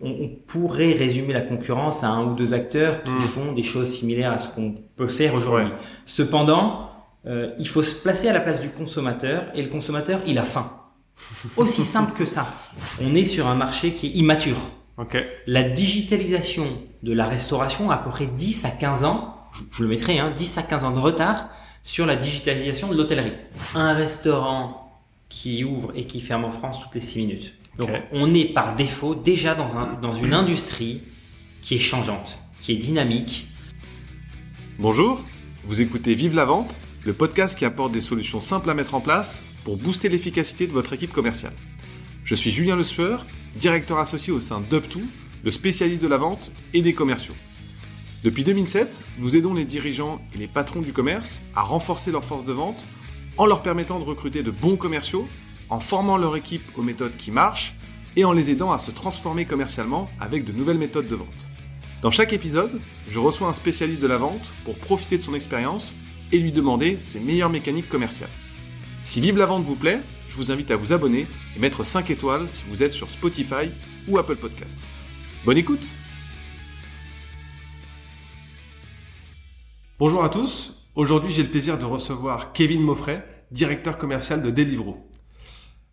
on, pourrait résumer la concurrence à un ou deux acteurs qui hmm. font des choses similaires à ce qu'on peut faire aujourd'hui. Cependant, euh, il faut se placer à la place du consommateur et le consommateur, il a faim. Aussi simple que ça. On est sur un marché qui est immature. La digitalisation de la restauration a à peu près 10 à 15 ans, je, le mettrai, hein, 10 à 15 ans de retard sur la digitalisation de l'hôtellerie. Un restaurant qui ouvre et qui ferme en France toutes les 6 minutes. Donc on est par défaut déjà dans, un, dans une industrie qui est changeante, qui est dynamique. Bonjour, vous écoutez Vive la vente, le podcast qui apporte des solutions simples à mettre en place pour booster l'efficacité de votre équipe commerciale. Je suis Julien Le Sueur, directeur associé au sein d'UpTo, le spécialiste de la vente et des commerciaux. Depuis 2007, nous aidons les dirigeants et les patrons du commerce à renforcer leur force de vente en leur permettant de recruter de bons commerciaux en formant leur équipe aux méthodes qui marchent et en les aidant à se transformer commercialement avec de nouvelles méthodes de vente. Dans chaque épisode, je reçois un spécialiste de la vente pour profiter de son expérience et lui demander ses meilleures mécaniques commerciales. Si Vive la vente vous plaît, je vous invite à vous abonner et mettre 5 étoiles si vous êtes sur Spotify ou Apple Podcast. Bonne écoute Bonjour à tous, aujourd'hui j'ai le plaisir de recevoir Kevin Moffret, directeur commercial de Deliveroo.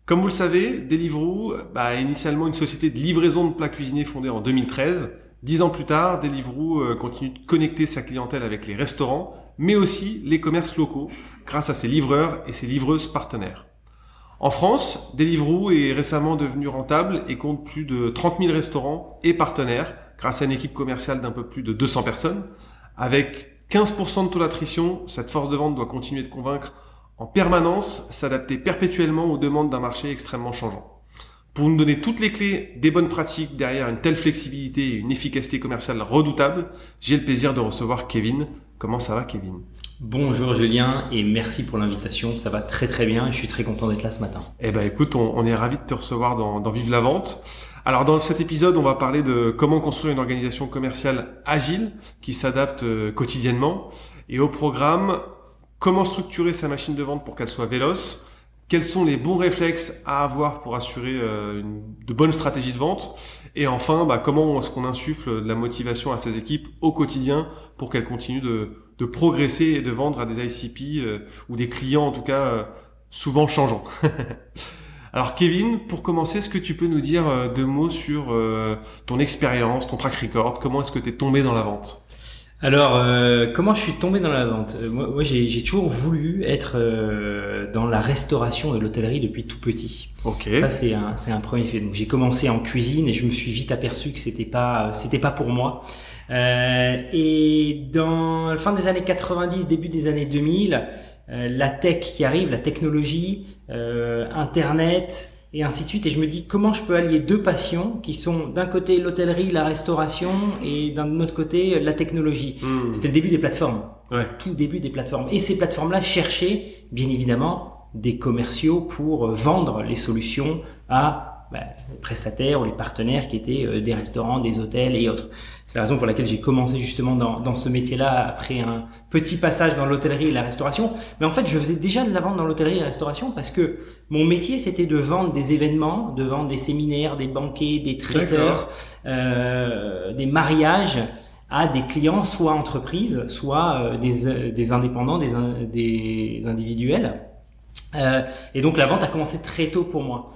Comme vous le savez, Deliveroo bah, est initialement une société de livraison de plats cuisinés fondée en 2013. Dix ans plus tard, Deliveroo euh, continue de connecter sa clientèle avec les restaurants, mais aussi les commerces locaux, grâce à ses livreurs et ses livreuses partenaires. En France, Deliveroo est récemment devenu rentable et compte plus de 30 000 restaurants et partenaires, grâce à une équipe commerciale d'un peu plus de 200 personnes. Avec 15% de taux d'attrition, cette force de vente doit continuer de convaincre en permanence s'adapter perpétuellement aux demandes d'un marché extrêmement changeant. Pour nous donner toutes les clés des bonnes pratiques derrière une telle flexibilité et une efficacité commerciale redoutable, j'ai le plaisir de recevoir Kevin. Comment ça va Kevin? Bonjour Julien et merci pour l'invitation. Ça va très très bien et je suis très content d'être là ce matin. Eh ben écoute, on, est ravi de te recevoir dans, dans Vive la Vente. Alors dans cet épisode, on va parler de comment construire une organisation commerciale agile qui s'adapte euh, quotidiennement. Et au programme, comment structurer sa machine de vente pour qu'elle soit véloce, quels sont les bons réflexes à avoir pour assurer euh, une, de bonnes stratégies de vente, et enfin, bah, comment est-ce qu'on insuffle de la motivation à ses équipes au quotidien pour qu'elles continuent de, progresser et de vendre à des ICP euh, ou des clients en tout cas euh, souvent changeants. Alors Kevin, pour commencer, est-ce que tu peux nous dire deux mots sur ton expérience, ton track record, comment est-ce que tu es tombé dans la vente? Alors, euh, comment je suis tombé dans la vente? Euh, Moi, j'ai toujours voulu être euh, dans la restauration et l'hôtellerie depuis tout petit. Ok. Ça, c'est un, c'est un premier fait. Donc, j'ai commencé en cuisine et je me suis vite aperçu que c'était pas, c'était pas pour moi. et dans la fin des années 90, début des années 2000, la tech qui arrive, la technologie, Internet, et ainsi de suite. Et je me dis comment je peux allier deux passions qui sont d'un côté l'hôtellerie, la restauration et d'un autre côté la technologie. Hmm. C'était le début des plateformes. Ouais. Tout début des plateformes. Et ces plateformes-là cherchaient, bien évidemment, des commerciaux pour vendre les solutions à bah, les prestataires ou les partenaires qui étaient euh, des restaurants, des hôtels et autres. C'est la raison pour laquelle j'ai commencé justement dans, dans ce métier-là après un petit passage dans l'hôtellerie et la restauration. Mais en fait, je faisais déjà de la vente dans l'hôtellerie et la restauration parce que mon métier, c'était de vendre des événements, de vendre des séminaires, des banquets, des traiteurs, euh, des mariages à des clients, soit entreprises, soit euh, des, des indépendants, des, des individuels. Euh, et donc la vente a commencé très tôt pour moi.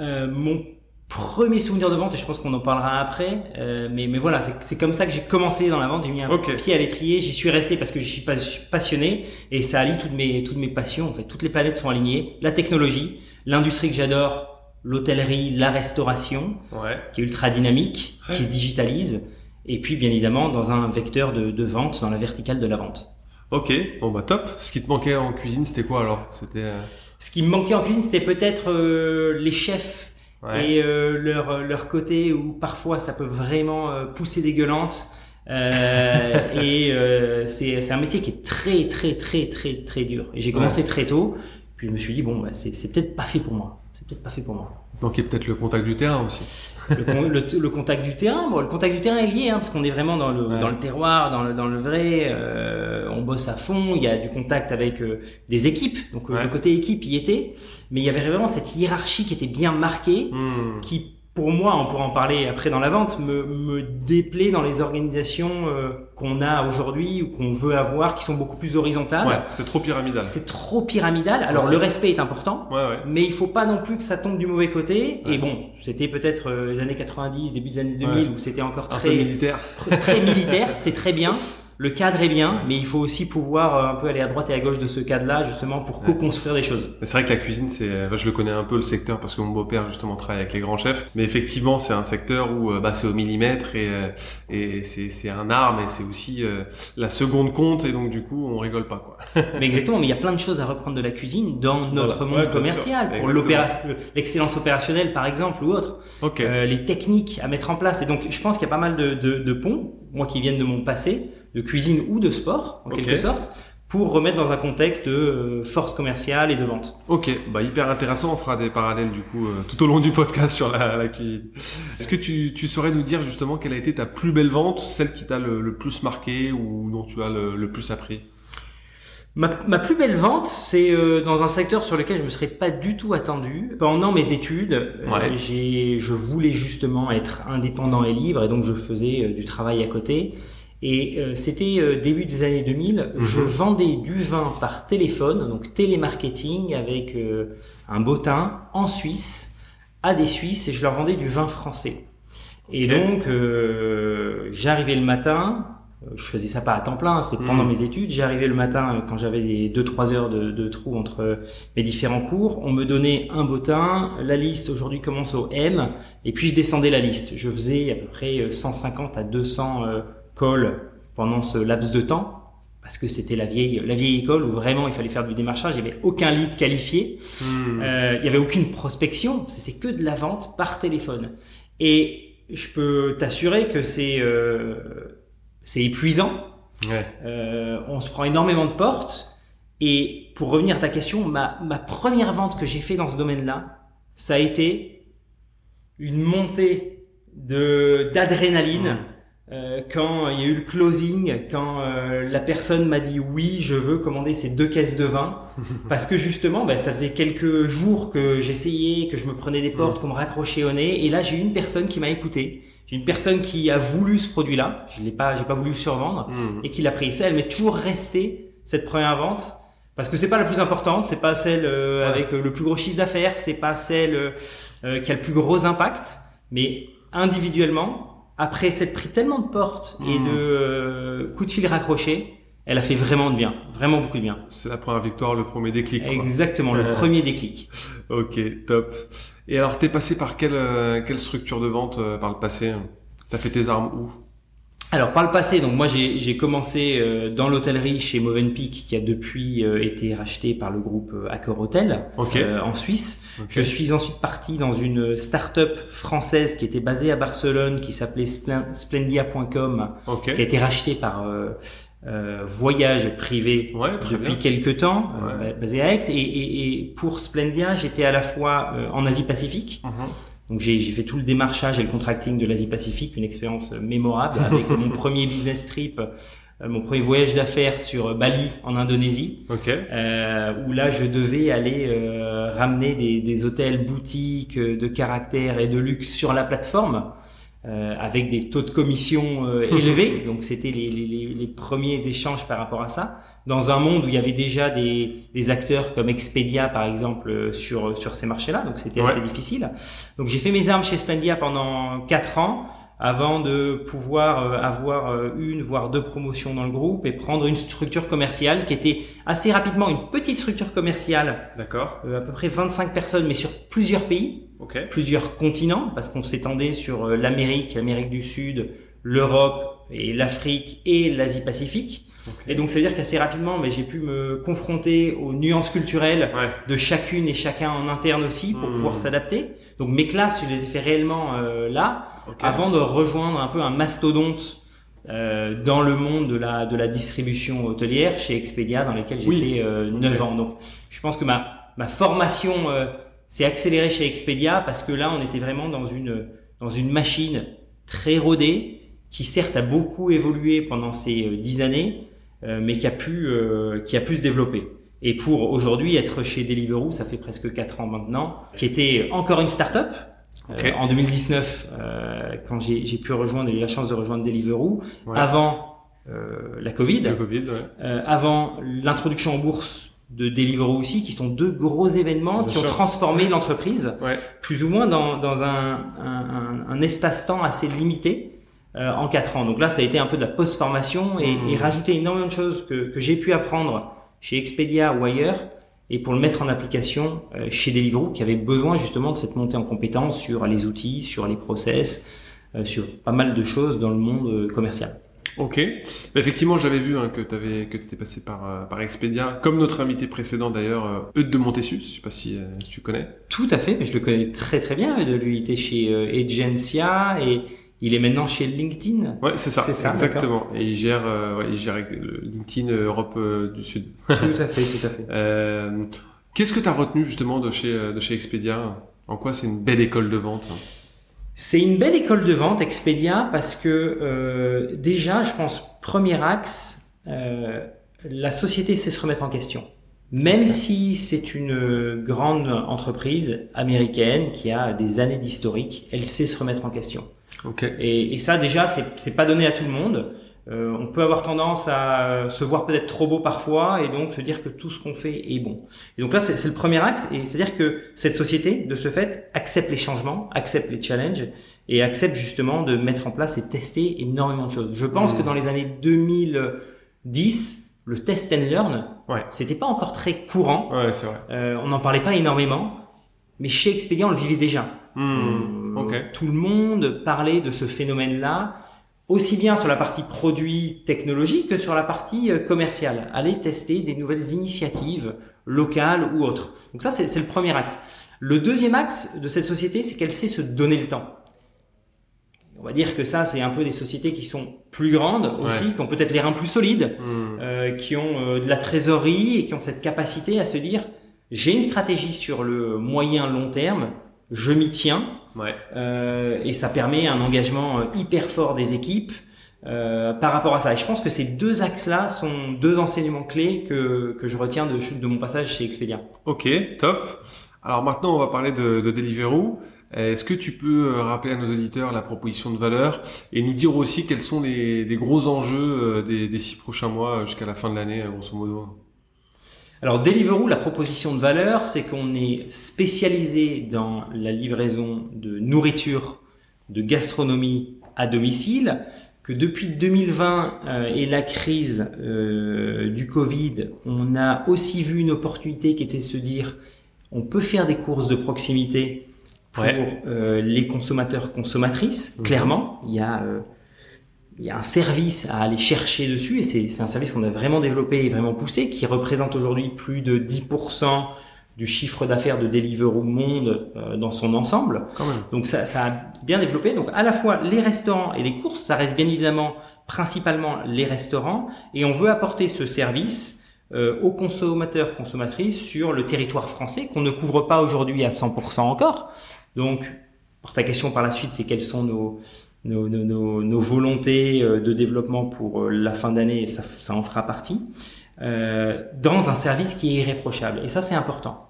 Euh, mon premier souvenir de vente, et je pense qu'on en parlera après, euh, mais, mais voilà, c'est comme ça que j'ai commencé dans la vente, j'ai mis un pied à l'étrier, j'y suis resté parce que je suis passionné, et ça allie toutes mes, toutes mes passions, en fait, toutes les planètes sont alignées, la technologie, l'industrie que j'adore, l'hôtellerie, la restauration, qui est ultra dynamique, qui se digitalise, et puis bien évidemment dans un vecteur de, de vente, dans la verticale de la vente. Ok, bon bah top. Ce qui te manquait en cuisine, c'était quoi alors? C'était euh, ce qui me manquait en cuisine, c'était peut-être euh, les chefs et euh, leur leur côté où parfois ça peut vraiment euh, pousser des gueulantes. et c'est c'est un métier qui est très très très très très dur. Et j'ai commencé très tôt. Puis je me suis dit bon, bah, c'est c'est peut-être pas fait pour moi. C'est peut-être pas fait pour moi. Donc il y a peut-être le contact du terrain aussi. le, contact du terrain, bon, le contact du terrain est lié, hein, parce qu'on est vraiment dans le, dans le terroir, dans le, dans le vrai. Euh, on bosse à fond. Il y a du contact avec euh, des équipes, donc euh, le côté équipe y était, mais il y avait vraiment cette hiérarchie qui était bien marquée, hmm. qui pour moi, on pourra en parler après dans la vente, me, me déplaît dans les organisations euh, qu'on a aujourd'hui ou qu'on veut avoir, qui sont beaucoup plus horizontales. Ouais, c'est trop pyramidal. C'est trop pyramidal. Alors le respect est important, Ouais, ouais. mais il faut pas non plus que ça tombe du mauvais côté. Ouais. Et bon, c'était peut-être euh, les années 90, début des années 2000 Ouais. où c'était encore très militaire. très militaire, c'est très bien. Le cadre est bien, mais il faut aussi pouvoir euh, un peu aller à droite et à gauche de ce cadre-là, justement, pour co-construire des choses. C'est vrai que la cuisine, c'est, enfin, je le connais un peu le secteur parce que mon beau-père justement travaille avec les grands chefs. Mais effectivement, c'est un secteur où euh, bah, c'est au millimètre et, euh, et c'est, c'est un art, mais c'est aussi euh, la seconde compte et donc du coup, on rigole pas quoi. Mais exactement, mais il y a plein de choses à reprendre de la cuisine dans notre Voilà. Monde commercial, pour l'excellence opérationnelle par exemple ou autre, Ok. euh, les techniques à mettre en place. Et donc, je pense qu'il y a pas mal de, de, de ponts, moi qui viennent de mon passé, de cuisine ou de sport en Ok. quelque sorte, pour remettre dans un contexte de euh, force commerciale et de vente. Ok, bah hyper intéressant. On fera des parallèles du coup euh, tout au long du podcast sur la, la cuisine. Est-ce que tu, tu saurais nous dire justement quelle a été ta plus belle vente, celle qui t'a le, le plus marqué ou dont tu as le, le plus appris? Ma, ma plus belle vente, c'est euh, dans un secteur sur lequel je me serais pas du tout attendu. Pendant mes études, euh, j'ai, je voulais justement être indépendant et libre, et donc je faisais euh, du travail à côté. Et euh, c'était euh, début des années 2000. Mhm. Je vendais du vin par téléphone, donc télémarketing avec euh, un bottin en Suisse à des Suisses, et je leur vendais du vin français. Et donc, euh, j'arrivais le matin, je faisais ça pas à temps plein, c'était pendant Mhm. mes études. J'arrivais le matin euh, quand j'avais les 2-3 heures de, de trou entre euh, mes différents cours. On me donnait un bottin, la liste aujourd'hui commence au M, et puis je descendais la liste. Je faisais à peu près euh, 150 à 200 euh, calls pendant ce laps de temps. Parce que c'était la vieille, la vieille école où vraiment il fallait faire du démarchage, il n'y avait aucun lead qualifié. Hmm. Euh, il y avait aucune prospection, c'était que de la vente par téléphone. Et je peux t'assurer que c'est euh, c'est épuisant. Ouais. Euh, on se prend énormément de portes. Et pour revenir à ta question, ma, ma première vente que j'ai fait dans ce domaine-là, ça a été une montée de d'adrénaline. Euh, quand il y a eu le closing, quand euh, la personne m'a dit oui, je veux commander ces deux caisses de vin, parce que justement, ben, ça faisait quelques jours que j'essayais, que je me prenais des portes, qu'on me raccrochait au nez, et là j'ai eu une personne qui m'a écouté, j'ai une personne qui a voulu ce produit-là, je l'ai pas, j'ai pas voulu survendre, Hmm. et qui l'a pris. Ça, elle m'est toujours restée cette première vente, parce que c'est pas la plus importante, c'est pas celle euh, Ouais. avec euh, le plus gros chiffre d'affaires, c'est pas celle euh, qui a le plus gros impact, mais individuellement, après s'être pris tellement de portes et Mhm. de euh, coups de fil raccrochés, elle a fait vraiment de bien, vraiment beaucoup de bien. C'est la première victoire, le premier déclic. Quoi. Exactement, le Euh. premier déclic. Ok, top. Et alors, t'es passé par quelle, euh, quelle structure de vente euh, par le passé? T'as fait tes armes où? Alors par le passé, donc moi j'ai commencé euh, dans l'hôtellerie chez Movenpick qui a depuis euh, été racheté par le groupe Accor Hotel euh, en Suisse. Je suis ensuite parti dans une start-up française qui était basée à Barcelone qui s'appelait Splen- Splendia.com qui a été rachetée par euh, Voyage Privé Ouais, depuis bien. quelques temps, euh, Ouais. ba- basé à Aix. Et, et, et pour Splendia, j'étais à la fois euh, en Asie-Pacifique, Mhm. donc j'ai fait tout le démarchage et le contracting de l'Asie-Pacifique, une expérience euh, mémorable avec mon premier business trip, mon premier voyage d'affaires sur Bali en Indonésie, Ok. euh, où là je devais aller euh, ramener des, des hôtels, boutiques de caractère et de luxe sur la plateforme. Euh, avec des taux de commission euh, élevés, donc c'était les, les, les- premiers échanges par rapport à ça. Dans un monde où il y avait déjà des, des acteurs comme Expedia par exemple euh, sur sur ces marchés-là, donc c'était Ouais. assez difficile. Donc j'ai fait mes armes chez Spendia pendant quatre ans avant de pouvoir euh, avoir euh, une voire deux promotions dans le groupe et prendre une structure commerciale qui était assez rapidement une petite structure commerciale, D'accord. euh, à peu près 25 personnes, mais sur plusieurs pays, Ok. plusieurs continents, parce qu'on s'étendait sur euh, l'Amérique, l'Amérique du Sud, l'Europe et l'Afrique et l'Asie-Pacifique. Ok. Et donc ça veut dire qu'assez rapidement, mais j'ai pu me confronter aux nuances culturelles Ouais. de chacune et chacun en interne aussi pour Hmm. pouvoir s'adapter. Donc mes classes, je les ai fait réellement euh, là, avant de rejoindre un peu un mastodonte euh, dans le monde de la de la distribution hôtelière chez Expedia, dans lequel j'ai Oui. fait euh, 9 Ok. ans. Donc je pense que ma ma formation s'est accélérée chez Expedia parce que là on était vraiment dans une dans une machine très rodée qui certes a beaucoup évolué pendant ces euh, dix années, euh, mais qui a pu euh, qui a pu se développer. Et pour aujourd'hui être chez Deliveroo, ça fait presque quatre ans maintenant, qui était encore une start-up Euh, en 2019, euh, quand j'ai j'ai pu rejoindre, j'ai eu la chance de rejoindre Deliveroo, Ouais. avant euh, la Covid, Le Covid, ouais. euh, avant l'introduction en bourse de Deliveroo aussi, qui sont deux gros événements Bien qui ont transformé l'entreprise, Ouais. plus ou moins dans, dans un, un, un- espace-temps assez limité euh, en quatre ans. Donc là, ça a été un peu de la post-formation et, Mhm. et rajouter énormément de choses que, que j'ai pu apprendre chez Expedia ou ailleurs et pour le mettre en application euh, chez Deliveroo qui avait besoin justement de cette montée en compétences sur les outils, sur les process, euh, sur pas mal de choses dans le monde euh, commercial. Ok. Effectivement, j'avais vu hein, que tu que étais passé par euh, par Expedia, comme notre invité précédent d'ailleurs, euh, Eudes de Montessus. Je sais pas si, euh, si tu connais. Tout à fait, mais je le connais très très bien. De lui, il était chez euh, Agencia et il est maintenant chez LinkedIn. Ouais, c'est ça. Ça, exactement. Et il gère, ouais, il gère LinkedIn Europe du Sud. tout à fait, tout à fait. Euh, Qu'est-ce que tu as retenu justement de chez de chez Expedia? En quoi c'est une belle école de vente hein? C'est une belle école de vente, Expedia, parce que euh, déjà, je pense, premier axe, euh, la société sait se remettre en question. Même si c'est une grande entreprise américaine qui a des années d'historique, elle sait se remettre en question. Ok. Et, et ça, déjà, c'est pas donné à tout le monde. Euh, on peut avoir tendance à se voir peut-être trop beau parfois et donc se dire que tout ce qu'on fait est bon. Et donc là, c'est le premier axe. Et c'est-à-dire que cette société, de ce fait, accepte les changements, accepte les challenges et accepte justement de mettre en place et tester énormément de choses. Je pense Mhm. que dans les années 2010, le test and learn, Ouais. c'était pas encore très courant. Ouais, c'est vrai. Euh, on n'en parlait pas énormément. Mais chez Expedia, on le vivait déjà. Hmm, Euh, ok. Tout le monde parlait de ce phénomène-là, aussi bien sur la partie produit technologique que sur la partie euh, commerciale. Aller tester des nouvelles initiatives locales ou autres. Donc ça, c'est le premier axe. Le deuxième axe de cette société, c'est qu'elle sait se donner le temps. On va dire que ça, c'est un peu des sociétés qui sont plus grandes aussi, Ouais. qui ont peut-être les reins plus solides, Hmm. euh, qui ont euh, de la trésorerie et qui ont cette capacité à se dire j'ai une stratégie sur le moyen long terme, je m'y tiens Ouais. euh, et ça permet un engagement euh, hyper fort des équipes euh, par rapport à ça. Et je pense que ces deux axes-là sont deux enseignements clés que, que je retiens de, de mon passage chez Expedia. Ok, top. Alors maintenant, on va parler de, de Deliveroo. Est-ce que tu peux euh, rappeler à nos auditeurs la proposition de valeur et nous dire aussi quels sont les, les gros enjeux des, des six prochains mois jusqu'à la fin de l'année, grosso modo? Alors Deliveroo, la proposition de valeur, c'est qu'on est spécialisé dans la livraison de nourriture, de gastronomie à domicile, que depuis 2020 euh, et la crise euh, du Covid, on a aussi vu une opportunité qui était de se dire on peut faire des courses de proximité pour Ouais. euh, les consommateurs consommatrices. Mhm. Clairement, il y a euh, il y a un service à aller chercher dessus et c'est un service qu'on a vraiment développé et vraiment poussé qui représente aujourd'hui plus de 10% du chiffre d'affaires de Deliveroo Monde euh, dans son ensemble. Quand même. Donc ça, ça a bien développé. Donc à la fois les restaurants et les courses, ça reste bien évidemment principalement les restaurants et on veut apporter ce service euh, aux consommateurs consommatrices sur le territoire français qu'on ne couvre pas aujourd'hui à 100% encore. Donc pour ta question par la suite, c'est quelles sont nos nos, nos, nos, nos volontés euh, de développement pour euh, la fin d'année, ça, ça en fera partie, euh, dans un service qui est irréprochable. Et ça, c'est important.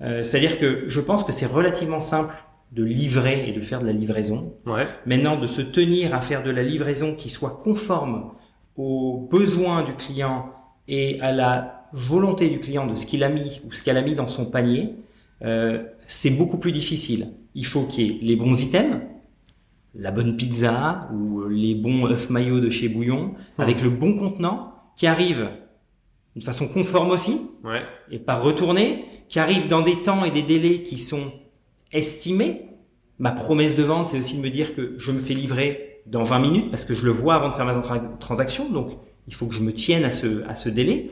Euh, C'est-à-dire que je pense que c'est relativement simple de livrer et de faire de la livraison. Ouais. Maintenant, de se tenir à faire de la livraison qui soit conforme aux besoins du client et à la volonté du client de ce qu'il a mis ou ce qu'elle a mis dans son panier, euh, c'est beaucoup plus difficile. Il faut qu'il y ait les bons items, la bonne pizza ou les bons œufs maillots de chez Bouillon, avec le bon contenant qui arrive d'une façon conforme aussi, Ouais. et pas retourné, qui arrive dans des temps et des délais qui sont estimés. Ma promesse de vente, c'est aussi de me dire que je me fais livrer dans 20 minutes parce que je le vois avant de faire ma tra- transaction. Donc, il faut que je me tienne à ce, à ce délai.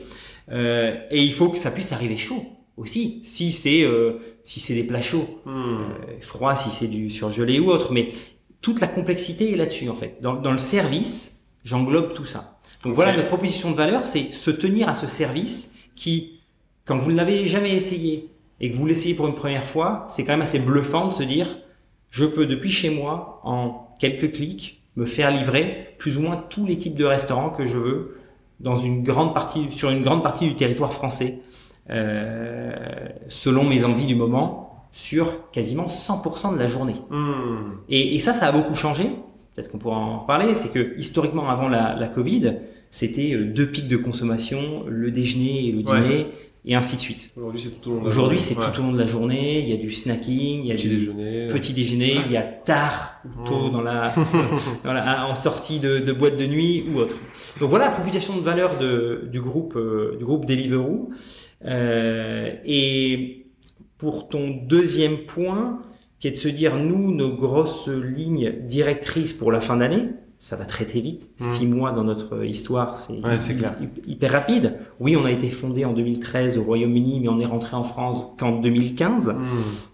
Euh, et il faut que ça puisse arriver chaud aussi. Si c'est euh, si c'est des plats chauds, euh, froid, si c'est du surgelé ou autre. Mais toute la complexité est là-dessus en fait. Dans, dans le service, j'englobe tout ça. Donc voilà, notre proposition de valeur, c'est se tenir à ce service qui, quand vous ne l'avez jamais essayé et que vous l'essayez pour une première fois, c'est quand même assez bluffant de se dire, je peux depuis chez moi, en quelques clics, me faire livrer plus ou moins tous les types de restaurants que je veux dans une grande partie, sur une grande partie du territoire français, euh, selon mes envies du moment sur quasiment 100% de la journée. Hmm. Et, et ça, ça a beaucoup changé. Peut-être qu'on pourra en reparler. C'est que historiquement, avant la, la Covid, c'était euh, deux pics de consommation, le déjeuner et le Ouais. dîner, et ainsi de suite. Aujourd'hui, c'est tout au long de la Aujourd'hui, journée. c'est Ouais. tout au long de la journée. Il y a du snacking, il y a Petit du déjeuner. petit déjeuner, il y a tard ou tôt Mm. dans la, dans la- en sortie de, de boîte de nuit ou autre. Donc voilà la proposition de valeur de, du groupe euh, du groupe Deliveroo. Euh, et pour ton deuxième point, qui est de se dire nous nos grosses lignes directrices pour la fin d'année, ça va très très vite. Mm. Six mois dans notre histoire, c'est Ouais, hyper rapide. Oui, on a été fondé en 2013 au Royaume-Uni, mais on est rentré en France qu'en 2015. Hmm.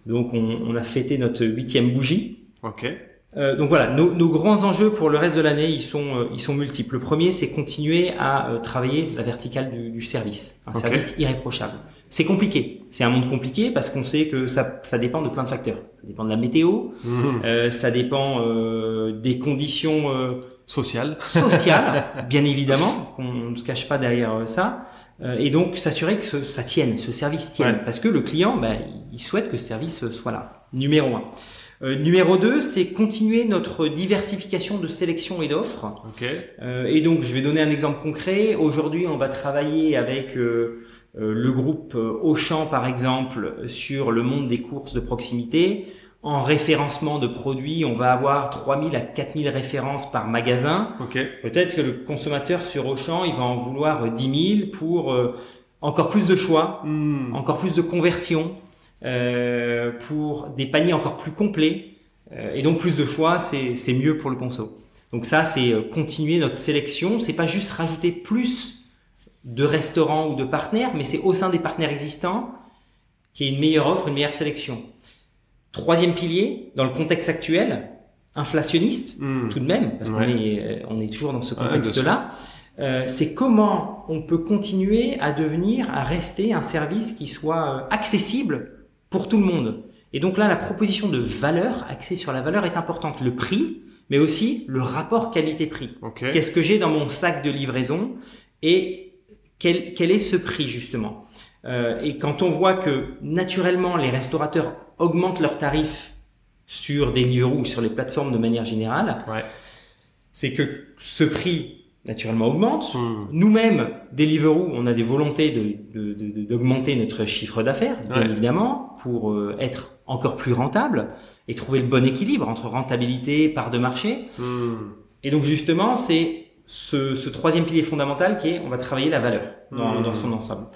Donc on, on a fêté notre huitième bougie. Ok. Euh, donc voilà, nos, nos grands enjeux pour le reste de l'année, ils sont, euh, ils sont multiples. Le premier, c'est continuer à euh, travailler la verticale du, du service, un service irréprochable. C'est compliqué, c'est un monde compliqué parce qu'on sait que ça, ça dépend de plein de facteurs. Ça dépend de la météo, Hmm. euh, ça dépend euh, des conditions euh, Social. sociales, bien évidemment, qu'on ne se cache pas derrière ça. Euh, et donc s'assurer que ce- ça tienne, ce service tienne, Ouais. parce que le client, ben, il souhaite que ce service soit là. Numéro un. Euh, numéro 2, c'est continuer notre diversification de sélection et d'offres. Ok. Euh, et donc, je vais donner un exemple concret. Aujourd'hui, on va travailler avec euh, euh, le groupe euh, Auchan, par exemple, sur le monde des courses de proximité. En référencement de produits, on va avoir 3000 à 4000 références par magasin. Ok. Peut-être que le consommateur sur Auchan, il va en vouloir 10 000 pour euh, encore plus de choix, Hmm. encore plus de conversion, euh, pour des paniers encore plus complets. Euh, et donc plus de choix, c'est mieux pour le conso. Donc ça, c'est euh, continuer notre sélection. C'est pas juste rajouter plus de restaurants ou de partenaires, mais c'est au sein des partenaires existants qu'il y ait une meilleure offre, une meilleure sélection. Troisième pilier, dans le contexte actuel, inflationniste, Hmm. tout de même, parce Ouais. qu'on est, on est toujours dans ce Ouais, contexte-là, euh, c'est comment on peut continuer à devenir, à rester un service qui soit accessible pour tout le monde. Et donc là, la proposition de valeur, axée sur la valeur, est importante. Le prix, mais aussi le rapport qualité-prix. Qu'est-ce que j'ai dans mon sac de livraison et quel, quel est ce prix justement Euh, Et quand on voit que naturellement les restaurateurs augmentent leurs tarifs sur Deliveroo ou sur les plateformes de manière générale, Ouais. c'est que ce prix naturellement augmente. Hmm. Nous-mêmes, Deliveroo, on a des volontés de- de- de- de- d'augmenter notre chiffre d'affaires, bien Ouais. évidemment, pour euh, être encore plus rentable et trouver le bon équilibre entre rentabilité, part de marché. Hmm. Et donc justement, c'est ce, ce troisième pilier fondamental qui est on va travailler la valeur dans, Mmh. dans son ensemble.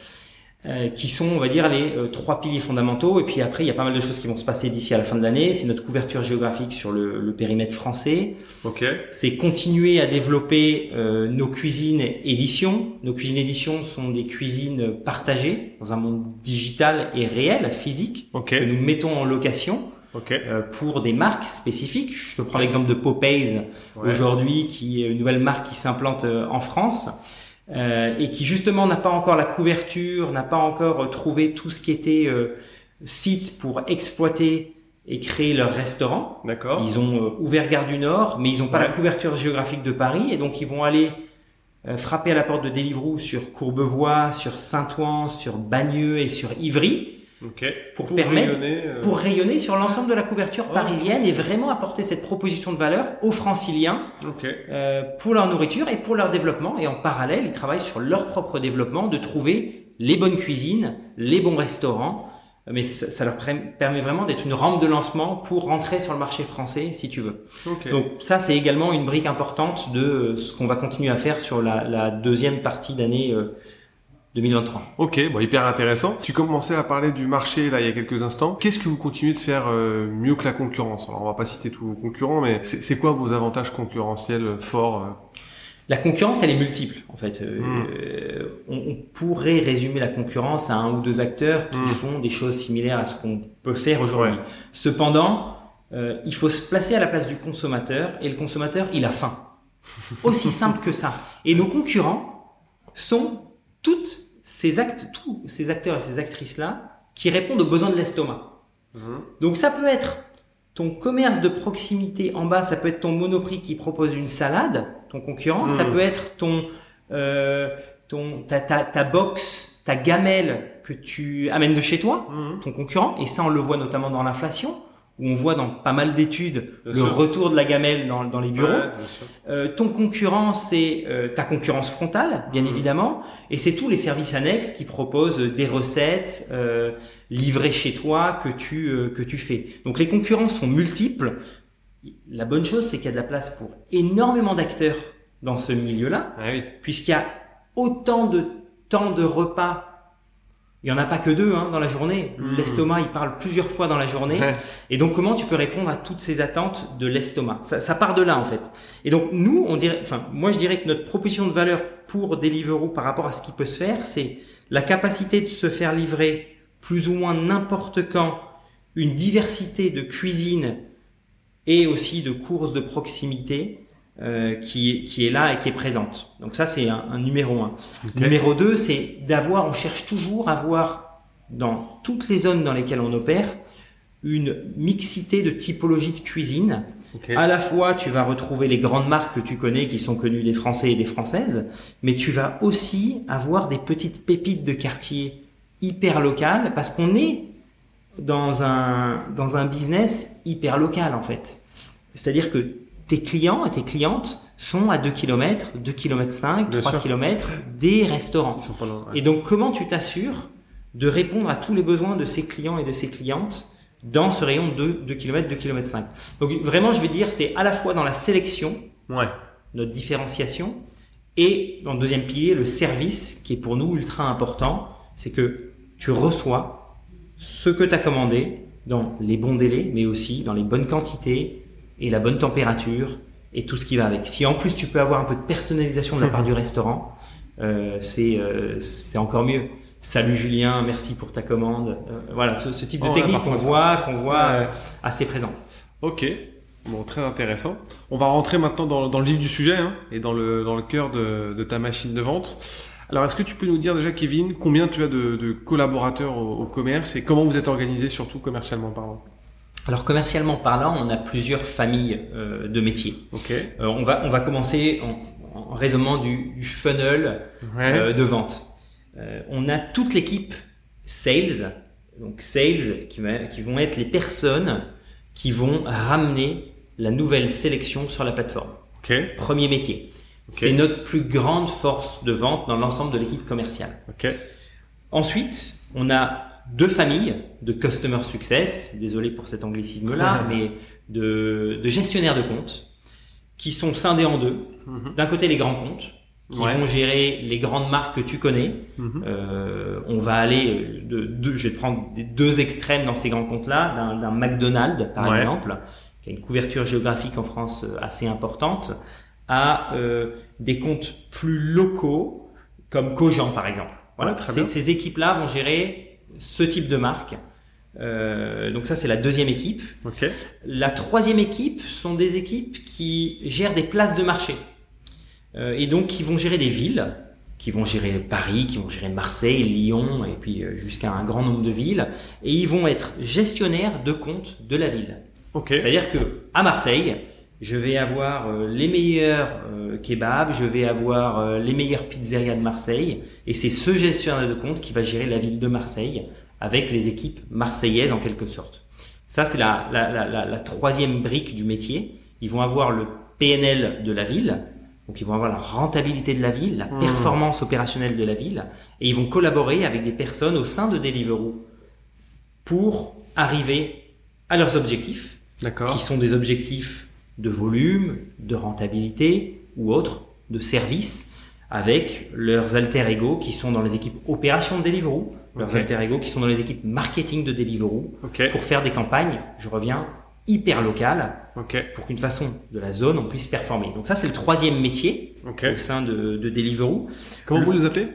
Euh, qui sont, on va dire, les euh, trois piliers fondamentaux. Et puis après, il y a pas mal de choses qui vont se passer d'ici à la fin de l'année. C'est notre couverture géographique sur le, le périmètre français. Ok. C'est continuer à développer euh, nos cuisines éditions. Nos cuisines éditions sont des cuisines partagées dans un monde digital et réel, physique, Ok. que nous mettons en location Ok. euh, pour des marques spécifiques. Je te prends l'exemple de Popeyes Ouais. aujourd'hui, qui est une nouvelle marque qui s'implante euh, en France euh, et qui justement n'a pas encore la couverture, n'a pas encore euh, trouvé tout ce qui était euh, site pour exploiter et créer leur restaurant. D'accord. Ils ont euh, ouvert Gare du Nord, mais ils n'ont pas Ouais. la couverture géographique de Paris et donc ils vont aller euh, frapper à la porte de Deliveroo sur Courbevoie, sur Saint-Ouen, sur Bagneux et sur Ivry Ok. pour permettre rayonner, euh, pour rayonner sur l'ensemble de la couverture Oh. parisienne et vraiment apporter cette proposition de valeur aux franciliens Ok. euh, pour leur nourriture et pour leur développement. Et en parallèle, ils travaillent sur leur propre développement, de trouver les bonnes cuisines, les bons restaurants. Mais ça, ça leur permet vraiment d'être une rampe de lancement pour rentrer sur le marché français, si tu veux. Donc ça, c'est également une brique importante de euh, ce qu'on va continuer à faire sur la, la deuxième partie d'année euh, 2023. Ok, bon, hyper intéressant. Tu commençais à parler du marché là il y a quelques instants. Qu'est-ce que vous continuez de faire euh, mieux que la concurrence? Alors on va pas citer tous vos concurrents, mais c'est quoi vos avantages concurrentiels euh, forts euh? La concurrence, elle est multiple, en fait. Euh, Mm. euh, on, on pourrait résumer la concurrence à un ou deux acteurs qui Mm. font des choses similaires à ce qu'on peut faire aujourd'hui. Ouais. Cependant, euh, il faut se placer à la place du consommateur, et le consommateur, il a faim. Aussi simple que ça. Et nos concurrents sont toutes ces actes, tous ces acteurs et ces actrices-là qui répondent aux besoins de l'estomac. Donc ça peut être ton commerce de proximité en bas, ça peut être ton monoprix qui propose une salade, ton concurrent, ça Mm. peut être ton, euh, ton ta, ta, ta box, ta gamelle que tu amènes de chez toi, Mhm. ton concurrent, et ça on le voit notamment dans l'inflation, où on voit dans pas mal d'études le sûr. retour de la gamelle dans, dans les bureaux. Ouais. Euh, ton concurrent, c'est euh, ta concurrence frontale, bien Mhm. évidemment, et c'est tous les services annexes qui proposent des recettes euh, livrées chez toi que tu que tu fais. Donc les concurrents sont multiples. La bonne chose, c'est qu'il y a de la place pour énormément d'acteurs dans ce milieu-là, Ah oui. puisqu'il y a autant de temps de repas. Il y en a pas que deux hein, dans la journée. Mhm. L'estomac, il parle plusieurs fois dans la journée. Ouais. Et donc, comment tu peux répondre à toutes ces attentes de l'estomac? Ça, ça part de là, en fait. Et donc, nous, on dirait, enfin, moi, je dirais que notre proposition de valeur pour Deliveroo par rapport à ce qui peut se faire, c'est la capacité de se faire livrer plus ou moins n'importe quand une diversité de cuisine et aussi de courses de proximité euh, qui, qui est là et qui est présente. Donc ça, c'est un, un numéro un. Numéro 2, c'est d'avoir, on cherche toujours à avoir dans toutes les zones dans lesquelles on opère une mixité de typologies de cuisine. À la fois, tu vas retrouver les grandes marques que tu connais, qui sont connues des Français et des Françaises, mais tu vas aussi avoir des petites pépites de quartier hyper locales, parce qu'on est dans un, dans un business hyper local, en fait. C'est-à-dire que tes clients et tes clientes sont à 2 km, 2 km 5, Bien 3 sûr. km des restaurants. Loin. ouais. Et donc, comment tu t'assures de répondre à tous les besoins de ces clients et de ces clientes dans ce rayon de 2 km, 2 km 5 Donc, vraiment, je vais dire, c'est à la fois dans la sélection, Ouais. notre différenciation, et dans le deuxième pilier, le service, qui est pour nous ultra important, c'est que tu reçois ce que tu as commandé dans les bons délais, mais aussi dans les bonnes quantités et la bonne température et tout ce qui va avec. Si en plus tu peux avoir un peu de personnalisation de la part du restaurant, euh, c'est euh, c'est encore mieux. Salut Julien, merci pour ta commande. Euh, voilà, ce, ce type de Oh, technique qu'on voit, qu'on voit Ouais. assez présent. Ok. Bon, très intéressant. On va rentrer maintenant dans, dans le vif du sujet hein, et dans le, dans le cœur de, de ta machine de vente. Alors, est-ce que tu peux nous dire déjà, Kevin, combien tu as de, de collaborateurs au, au commerce et comment vous êtes organisé, surtout commercialement parlant? Alors commercialement parlant, on a plusieurs familles euh, de métiers. Ok. Euh, on, va, on va commencer en, en raisonnement du, du funnel Ouais. euh, de vente. On a toute l'équipe sales, donc sales qui, va- qui vont être les personnes qui vont ramener la nouvelle sélection sur la plateforme. Premier métier. C'est notre plus grande force de vente dans l'ensemble de l'équipe commerciale. Ensuite, on a deux familles de customer success, désolé pour cet anglicisme-là, mais de, de gestionnaires de comptes qui sont scindés en deux. Mhm. D'un côté, les grands comptes qui Ouais. vont gérer les grandes marques que tu connais. Mhm. Euh, on va aller de, de- je vais te prendre deux extrêmes dans ces grands comptes-là, d'un, McDonald's par Ouais. exemple, qui a une couverture géographique en France euh, assez importante, à euh, des comptes plus locaux comme Cogent par exemple. Voilà, Ouais, très ces, bien. ces équipes-là vont gérer ce type de marque. Euh, donc ça c'est la deuxième équipe. La troisième équipe sont des équipes qui gèrent des places de marché. Euh, et donc qui vont gérer des villes, qui vont gérer Paris, qui vont gérer Marseille, Lyon, et puis euh, jusqu'à un grand nombre de villes. Et ils vont être gestionnaires de comptes de la ville. C'est-à-dire que à Marseille, je vais avoir euh, les meilleurs euh, kebabs, je vais avoir euh, les meilleures pizzerias de Marseille, et c'est ce gestionnaire de compte qui va gérer la ville de Marseille avec les équipes marseillaises en quelque sorte. Ça, c'est la, la, la, la, troisième brique du métier. Ils vont avoir le PNL de la ville, donc ils vont avoir la rentabilité de la ville, la Mmh. performance opérationnelle de la ville, et ils vont collaborer avec des personnes au sein de Deliveroo pour arriver à leurs objectifs qui sont des objectifs de volume, de rentabilité ou autres, de service, avec leurs alter ego qui sont dans les équipes opération de Deliveroo, leurs Ok. alter ego qui sont dans les équipes marketing de Deliveroo, pour faire des campagnes, je reviens, hyper locales, pour qu'une façon de la zone, on puisse performer. Donc ça, c'est le troisième métier au sein de, de Deliveroo. Comment Le- vous les appelez?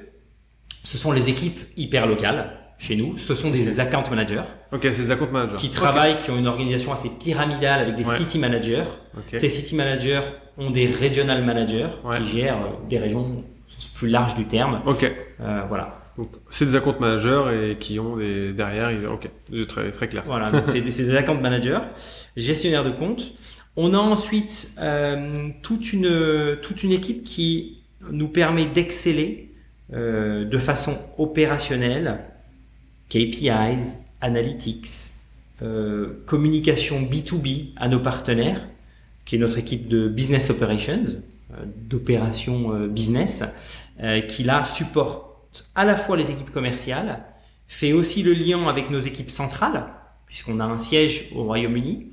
Ce sont les équipes hyper locales chez nous. Ce sont des account managers Ok, c'est les account managers. qui travaillent, qui ont une organisation assez pyramidale avec des Ouais. city managers. Ces city managers ont des regional managers Ouais. qui gèrent euh, des régions plus large du terme. Ok. Euh, voilà. Donc, c'est des account managers et qui ont des derrière. ils- Ok, c'est très très clair. Voilà. c'est des, des account managers, gestionnaires de compte. On a ensuite euh, toute une toute une équipe qui nous permet d'exceller euh, de façon opérationnelle KPIs, analytics, euh, communication B2B à nos partenaires, qui est notre équipe de business operations, euh, d'opération euh, business, qui là supporte à la fois les équipes commerciales, fait aussi le lien avec nos équipes centrales, puisqu'on a un siège au Royaume-Uni,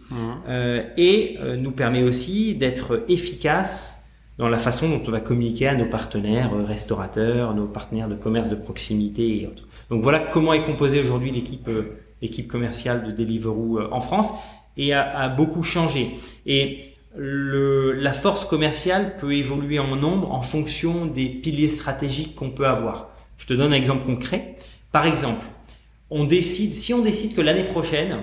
euh, et nous permet aussi d'être efficace dans la façon dont on va communiquer à nos partenaires euh, restaurateurs, nos partenaires de commerce de proximité et autres. Donc voilà comment est composée aujourd'hui l'équipe euh, l'équipe commerciale de Deliveroo euh, en France et a, a beaucoup changé. Et le, la force commerciale peut évoluer en nombre en fonction des piliers stratégiques qu'on peut avoir. Je te donne un exemple concret. Par exemple, on décide, si on décide que l'année prochaine,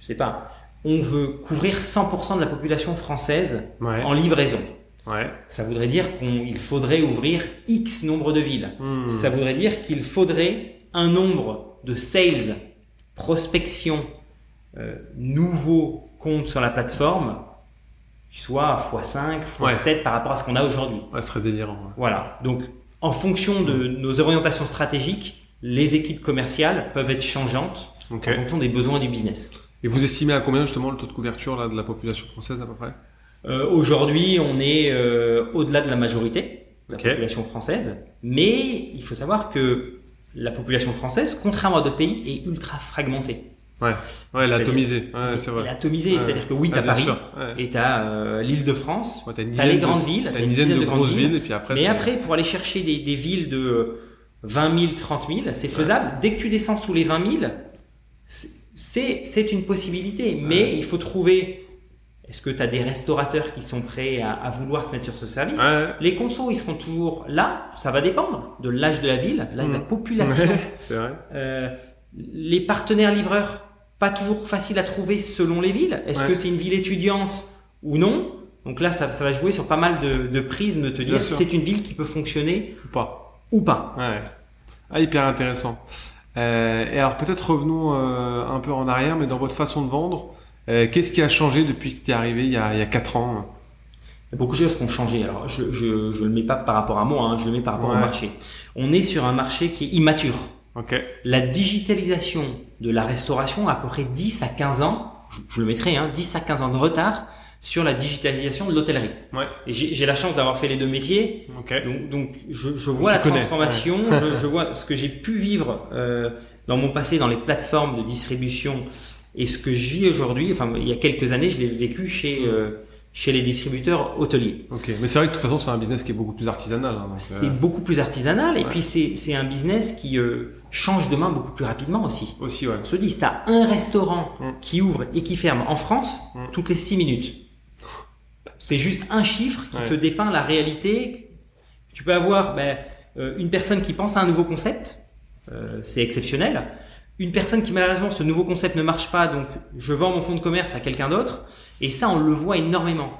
je sais pas, on veut couvrir 100% de la population française Ouais. en livraison. Ouais. Ça voudrait dire qu'il faudrait ouvrir X nombre de villes. Hmm. Ça voudrait dire qu'il faudrait un nombre de sales, prospection, euh, nouveaux comptes sur la plateforme qui soit x5, x7 par rapport à ce qu'on a aujourd'hui. Ouais, ce serait délirant. ouais. Voilà. Donc, en fonction de nos orientations stratégiques, les équipes commerciales peuvent être changeantes en fonction des besoins du business. Et vous estimez à combien justement le taux de couverture là, de la population française à peu près? Euh, Aujourd'hui, on est euh, au-delà de la majorité de la population française, mais il faut savoir que la population française, contrairement à d'autres pays, est ultra fragmentée. Ouais. Ouais, C'est-à-dire- l'atomisé. Ouais, c'est Elle vrai. est atomisée, Ouais. c'est-à-dire que oui, Ah, t'as bien Paris, ouais. et t'as euh, l'Île-de-France, Ouais, t'as une t'as les de- grandes villes, T'as une dizaine de grandes grosses villes et puis après. Mais après, pour aller chercher des, des villes de euh, 20 000, 30 000, c'est faisable. Dès que tu descends sous les 20 000, c'est c'est une possibilité. Mais il faut trouver. Est-ce que tu as des restaurateurs qui sont prêts à, à vouloir se mettre sur ce service Ouais. Les consos, ils seront toujours là. Ça va dépendre de l'âge de la ville, de l'âge de la Mhm. population. Ouais, c'est vrai. Euh, les partenaires livreurs, pas toujours facile à trouver selon les villes. Est-ce Ouais. que c'est une ville étudiante ou non? Donc là, ça, ça va jouer sur pas mal de, de prismes de te dire sûr. c'est une ville qui peut fonctionner Ou pas. ou pas. Ouais. Ah, hyper intéressant. Euh, et alors peut-être revenons euh, un peu en arrière, mais dans votre façon de vendre, euh, qu'est-ce qui a changé depuis que tu es arrivé il y a, il y a 4 ans? Il y a beaucoup de choses qui ont changé. Alors, je je, je le mets pas par rapport à moi, hein, je le mets par rapport Ouais. au marché. On est sur un marché qui est immature. Ok. La digitalisation de la restauration a à peu près 10 à 15 ans, je, je le mettrai, hein, 10 à 15 ans de retard sur la digitalisation de l'hôtellerie. Ouais. Et j'ai la chance d'avoir fait les deux métiers, Ok. Donc, donc je, je vois Tu la connais, transformation, je, je vois ce que j'ai pu vivre euh, dans mon passé dans les plateformes de distribution et ce que je vis aujourd'hui. Enfin, il y a quelques années, je l'ai vécu chez euh, chez les distributeurs hôteliers. Ok. Mais c'est vrai que de toute façon, c'est un business qui est beaucoup plus artisanal. hein, C'est euh, beaucoup plus artisanal et puis c'est un business qui euh, change de main beaucoup plus rapidement aussi. Aussi, ouais. On se dit, si t'as un restaurant Mm. qui ouvre et qui ferme en France Mm. toutes les 6 minutes. C'est juste un chiffre qui Ouais. te dépeint la réalité. Tu peux avoir ben, une personne qui pense à un nouveau concept, c'est exceptionnel. Une personne qui malheureusement ce nouveau concept ne marche pas, donc je vends mon fonds de commerce à quelqu'un d'autre. Et ça, on le voit énormément.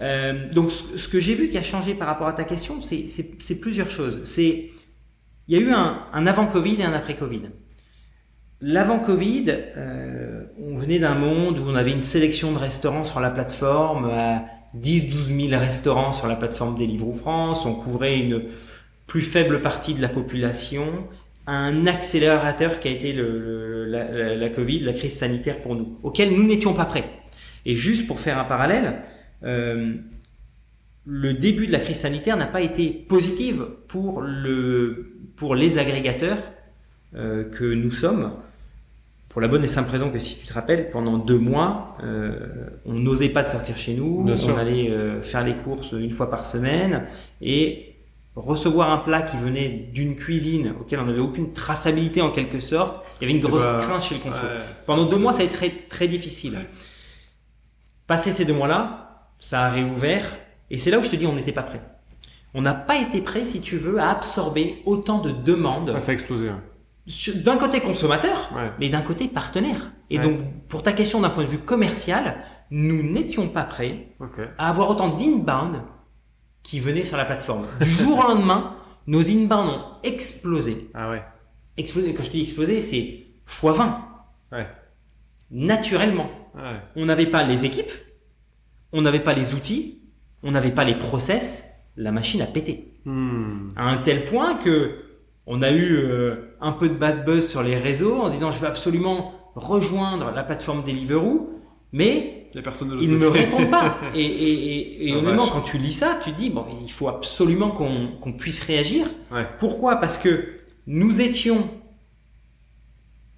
Euh, donc ce, que j'ai vu qui a changé par rapport à ta question, c'est- plusieurs choses. C'est il y a eu un, un avant Covid et un après Covid. L'avant Covid, euh, on venait d'un monde où on avait une sélection de restaurants sur la plateforme, à 10-12 000 restaurants sur la plateforme Deliveroo France, on couvrait une plus faible partie de la population, un accélérateur qui a été le, le- la, la- la Covid, la crise sanitaire pour nous, auquel nous n'étions pas prêts. Et juste pour faire un parallèle, euh, le début de la crise sanitaire n'a pas été positive pour, le, pour les agrégateurs euh, que nous sommes. Pour la bonne et simple raison que si tu te rappelles, pendant deux mois, euh, on n'osait pas de sortir chez nous, Bien on sûr. allait faire les courses une fois par semaine et recevoir un plat qui venait d'une cuisine auquel on n'avait aucune traçabilité en quelque sorte, il y avait une grosse pas- crainte chez le conso. Ouais. Pendant deux mois, ça a été très, très difficile. Passé ces deux mois-là, ça a réouvert. Et c'est là où je te dis, on n'était pas prêt. On n'a pas été prêt, si tu veux, à absorber autant de demandes Ah, ça a explosé. ouais. d'un côté consommateur, Ouais. mais d'un côté partenaire. Et Ouais. donc, pour ta question d'un point de vue commercial, nous n'étions pas prêts à avoir autant d'inbound qui venaient sur la plateforme. Du jour au lendemain, nos inbound ont explosé. Ah ouais. Explosé, quand je dis explosé, c'est x20. Ouais. Naturellement. Ouais. On n'avait pas les équipes, on n'avait pas les outils, on n'avait pas les process, la machine a pété. Hmm. À un tel point que on a eu euh, un peu de bad buzz sur les réseaux en se disant je veux absolument rejoindre la plateforme Deliveroo, mais Il y a personne de ils ne me répondent pas. Et, et, et, et Ah, honnêtement, vache. quand tu lis ça, tu te dis bon, il faut absolument qu'on qu'on puisse réagir. Ouais. Pourquoi? Parce que nous étions,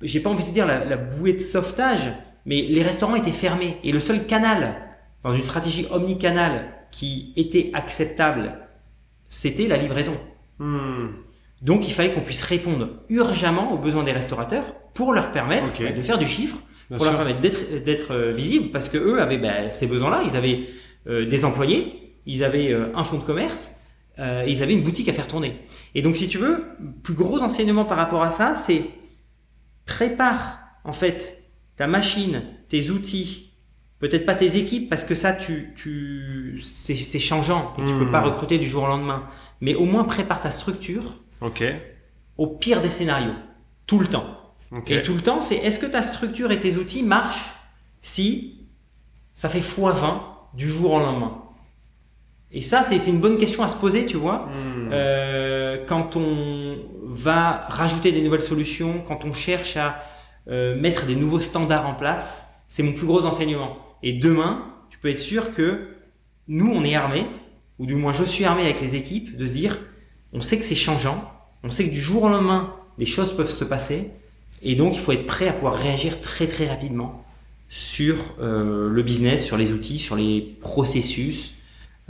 j'ai pas envie de dire la, la bouée de sauvetage, mais les restaurants étaient fermés et le seul canal dans une stratégie omnicanal qui était acceptable, c'était la livraison. Hmm. Donc il fallait qu'on puisse répondre urgemment aux besoins des restaurateurs pour leur permettre de faire du chiffre, Bien pour sûr. leur permettre d'être euh, visibles parce que eux avaient bah, ces besoins-là. Ils avaient euh, des employés, ils avaient euh, un fonds de commerce, euh, et ils avaient une boutique à faire tourner. Et donc si tu veux, plus gros enseignement par rapport à ça, c'est prépare en fait ta machine, tes outils, peut-être pas tes équipes parce que ça tu tu c'est changeant et tu Hmm. peux pas recruter du jour au lendemain. Mais au moins prépare ta structure Ok. au pire des scénarios, tout le temps. Et tout le temps, c'est est-ce que ta structure et tes outils marchent si ça fait x20 du jour au lendemain? Et ça, c'est c'est une bonne question à se poser, tu vois. Hmm. Euh, quand on va rajouter des nouvelles solutions, quand on cherche à euh, mettre des nouveaux standards en place, c'est mon plus gros enseignement. Et demain, tu peux être sûr que nous, on est armés, ou du moins je suis armé avec les équipes, de se dire, on sait que c'est changeant, on sait que du jour au lendemain, des choses peuvent se passer, et donc il faut être prêt à pouvoir réagir très très rapidement sur euh, le business, sur les outils, sur les processus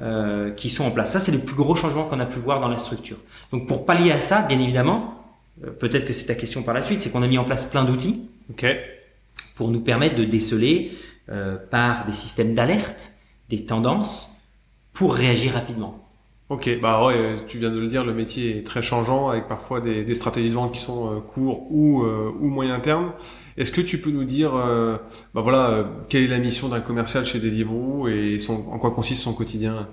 euh, qui sont en place. Ça, c'est le plus gros changement qu'on a pu voir dans la structure. Donc pour pallier à ça, bien évidemment, euh, peut-être que c'est ta question par la suite, c'est qu'on a mis en place plein d'outils pour nous permettre de déceler par des systèmes d'alerte, des tendances, pour réagir rapidement. Ok, bah ouais, tu viens de le dire, le métier est très changeant avec parfois des, des stratégies de vente qui sont euh, courts ou, euh, ou moyen terme. Est-ce que tu peux nous dire, euh, bah voilà, euh, quelle est la mission d'un commercial chez Deliveroo et son, en quoi consiste son quotidien?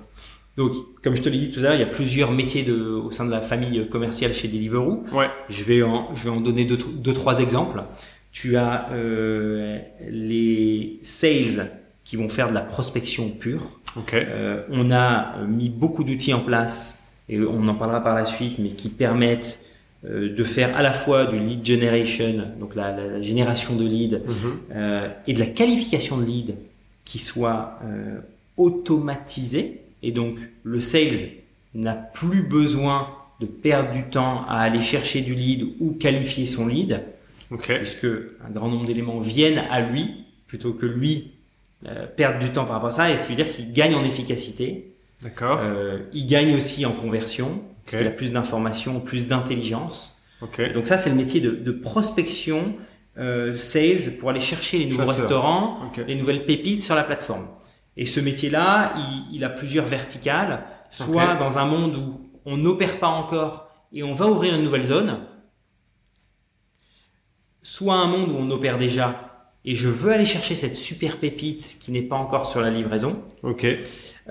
Donc, comme je te l'ai dit tout à l'heure, il y a plusieurs métiers de, au sein de la famille commerciale chez Deliveroo. Ouais. Je vais en, je vais en donner deux, deux trois exemples. Tu as euh, les sales qui vont faire de la prospection pure. Ok. Euh, on a mis beaucoup d'outils en place et on en parlera par la suite, mais qui permettent euh, de faire à la fois du lead generation, donc la, la- la génération de leads, Mhm. euh, et de la qualification de lead qui soit euh, automatisée. Et donc le sales n'a plus besoin de perdre du temps à aller chercher du lead ou qualifier son lead, Ok. puisque un grand nombre d'éléments viennent à lui plutôt que lui euh, perdre du temps par rapport à ça. Et ça veut dire qu'il gagne en efficacité, D'accord. euh, il gagne aussi en conversion, parce Ok. qu'il a plus d'informations, plus d'intelligence. Ok. Donc ça, c'est le métier de, de prospection, euh, sales, pour aller chercher les nouveaux Chasseur. restaurants, les nouvelles pépites sur la plateforme. Et ce métier-là, il, il a plusieurs verticales, soit dans un monde où on n'opère pas encore et on va ouvrir une nouvelle zone, soit un monde où on opère déjà et je veux aller chercher cette super pépite qui n'est pas encore sur la livraison, Ok.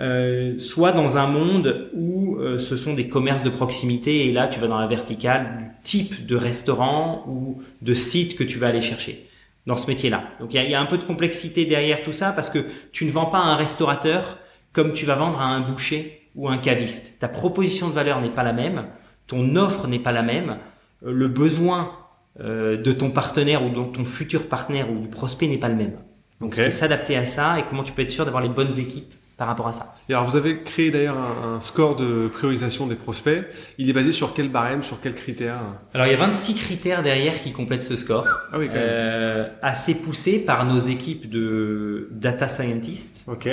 euh, soit dans un monde où euh, ce sont des commerces de proximité et là tu vas dans la verticale du type de restaurant ou de site que tu vas aller chercher dans ce métier-là. Donc il y y a un peu de complexité derrière tout ça parce que tu ne vends pas à un restaurateur comme tu vas vendre à un boucher ou un caviste. Ta proposition de valeur n'est pas la même, ton offre n'est pas la même, euh, le besoin de ton partenaire ou de ton futur partenaire ou du prospect n'est pas le même. Donc c'est s'adapter à ça et comment tu peux être sûr d'avoir les bonnes équipes par rapport à ça. Et alors vous avez créé d'ailleurs un, un score de priorisation des prospects. Il est basé sur quel barème, sur quels critères? Alors il y a 26 critères derrière qui complètent ce score, Ah oui, quand même. euh, assez poussé par nos équipes de data scientists. Ok.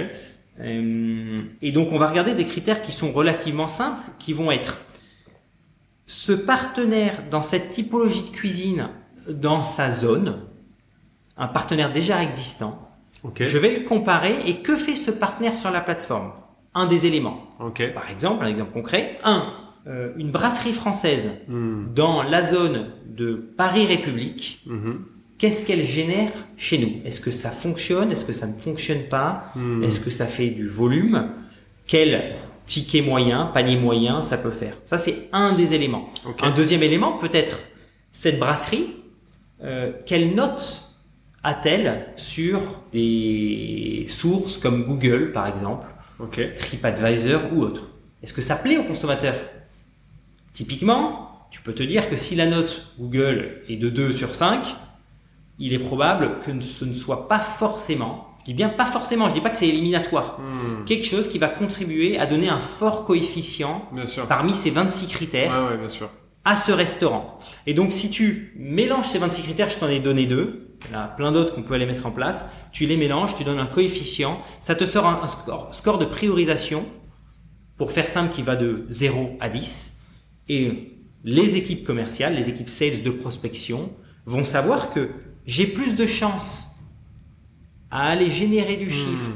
Euh, et donc on va regarder des critères qui sont relativement simples, qui vont être ce partenaire dans cette typologie de cuisine dans sa zone, un partenaire déjà existant. Je vais le comparer et que fait ce partenaire sur la plateforme? Un des éléments. Par exemple, un exemple concret, un, euh, une brasserie française Hmm. dans la zone de Paris République, Mhm. qu'est-ce qu'elle génère chez nous? Est-ce que ça fonctionne? Est-ce que ça ne fonctionne pas? Hmm. Est-ce que ça fait du volume? Quel ticket moyen, panier moyen ça peut faire Ça, c'est un des éléments. Un deuxième élément, peut-être cette brasserie, euh, quelle note a-t-elle sur des sources comme Google, par exemple. TripAdvisor ou autre? Est-ce que ça plaît aux consommateurs? Typiquement, tu peux te dire que si la note Google est de 2 sur 5, il est probable que ce ne soit pas forcément, dis bien pas forcément, je dis pas que c'est éliminatoire, Hmm. quelque chose qui va contribuer à donner un fort coefficient Bien sûr. parmi ces 26 critères Ouais, ouais, bien sûr. à ce restaurant. Et donc, si tu mélanges ces 26 critères, je t'en ai donné deux. Il y en a plein d'autres qu'on peut aller mettre en place. Tu les mélanges, tu donnes un coefficient. Ça te sort un, un score, score de priorisation, pour faire simple, qui va de 0 à 10. Et les équipes commerciales, les équipes sales de prospection, vont savoir que j'ai plus de chances à aller générer du chiffre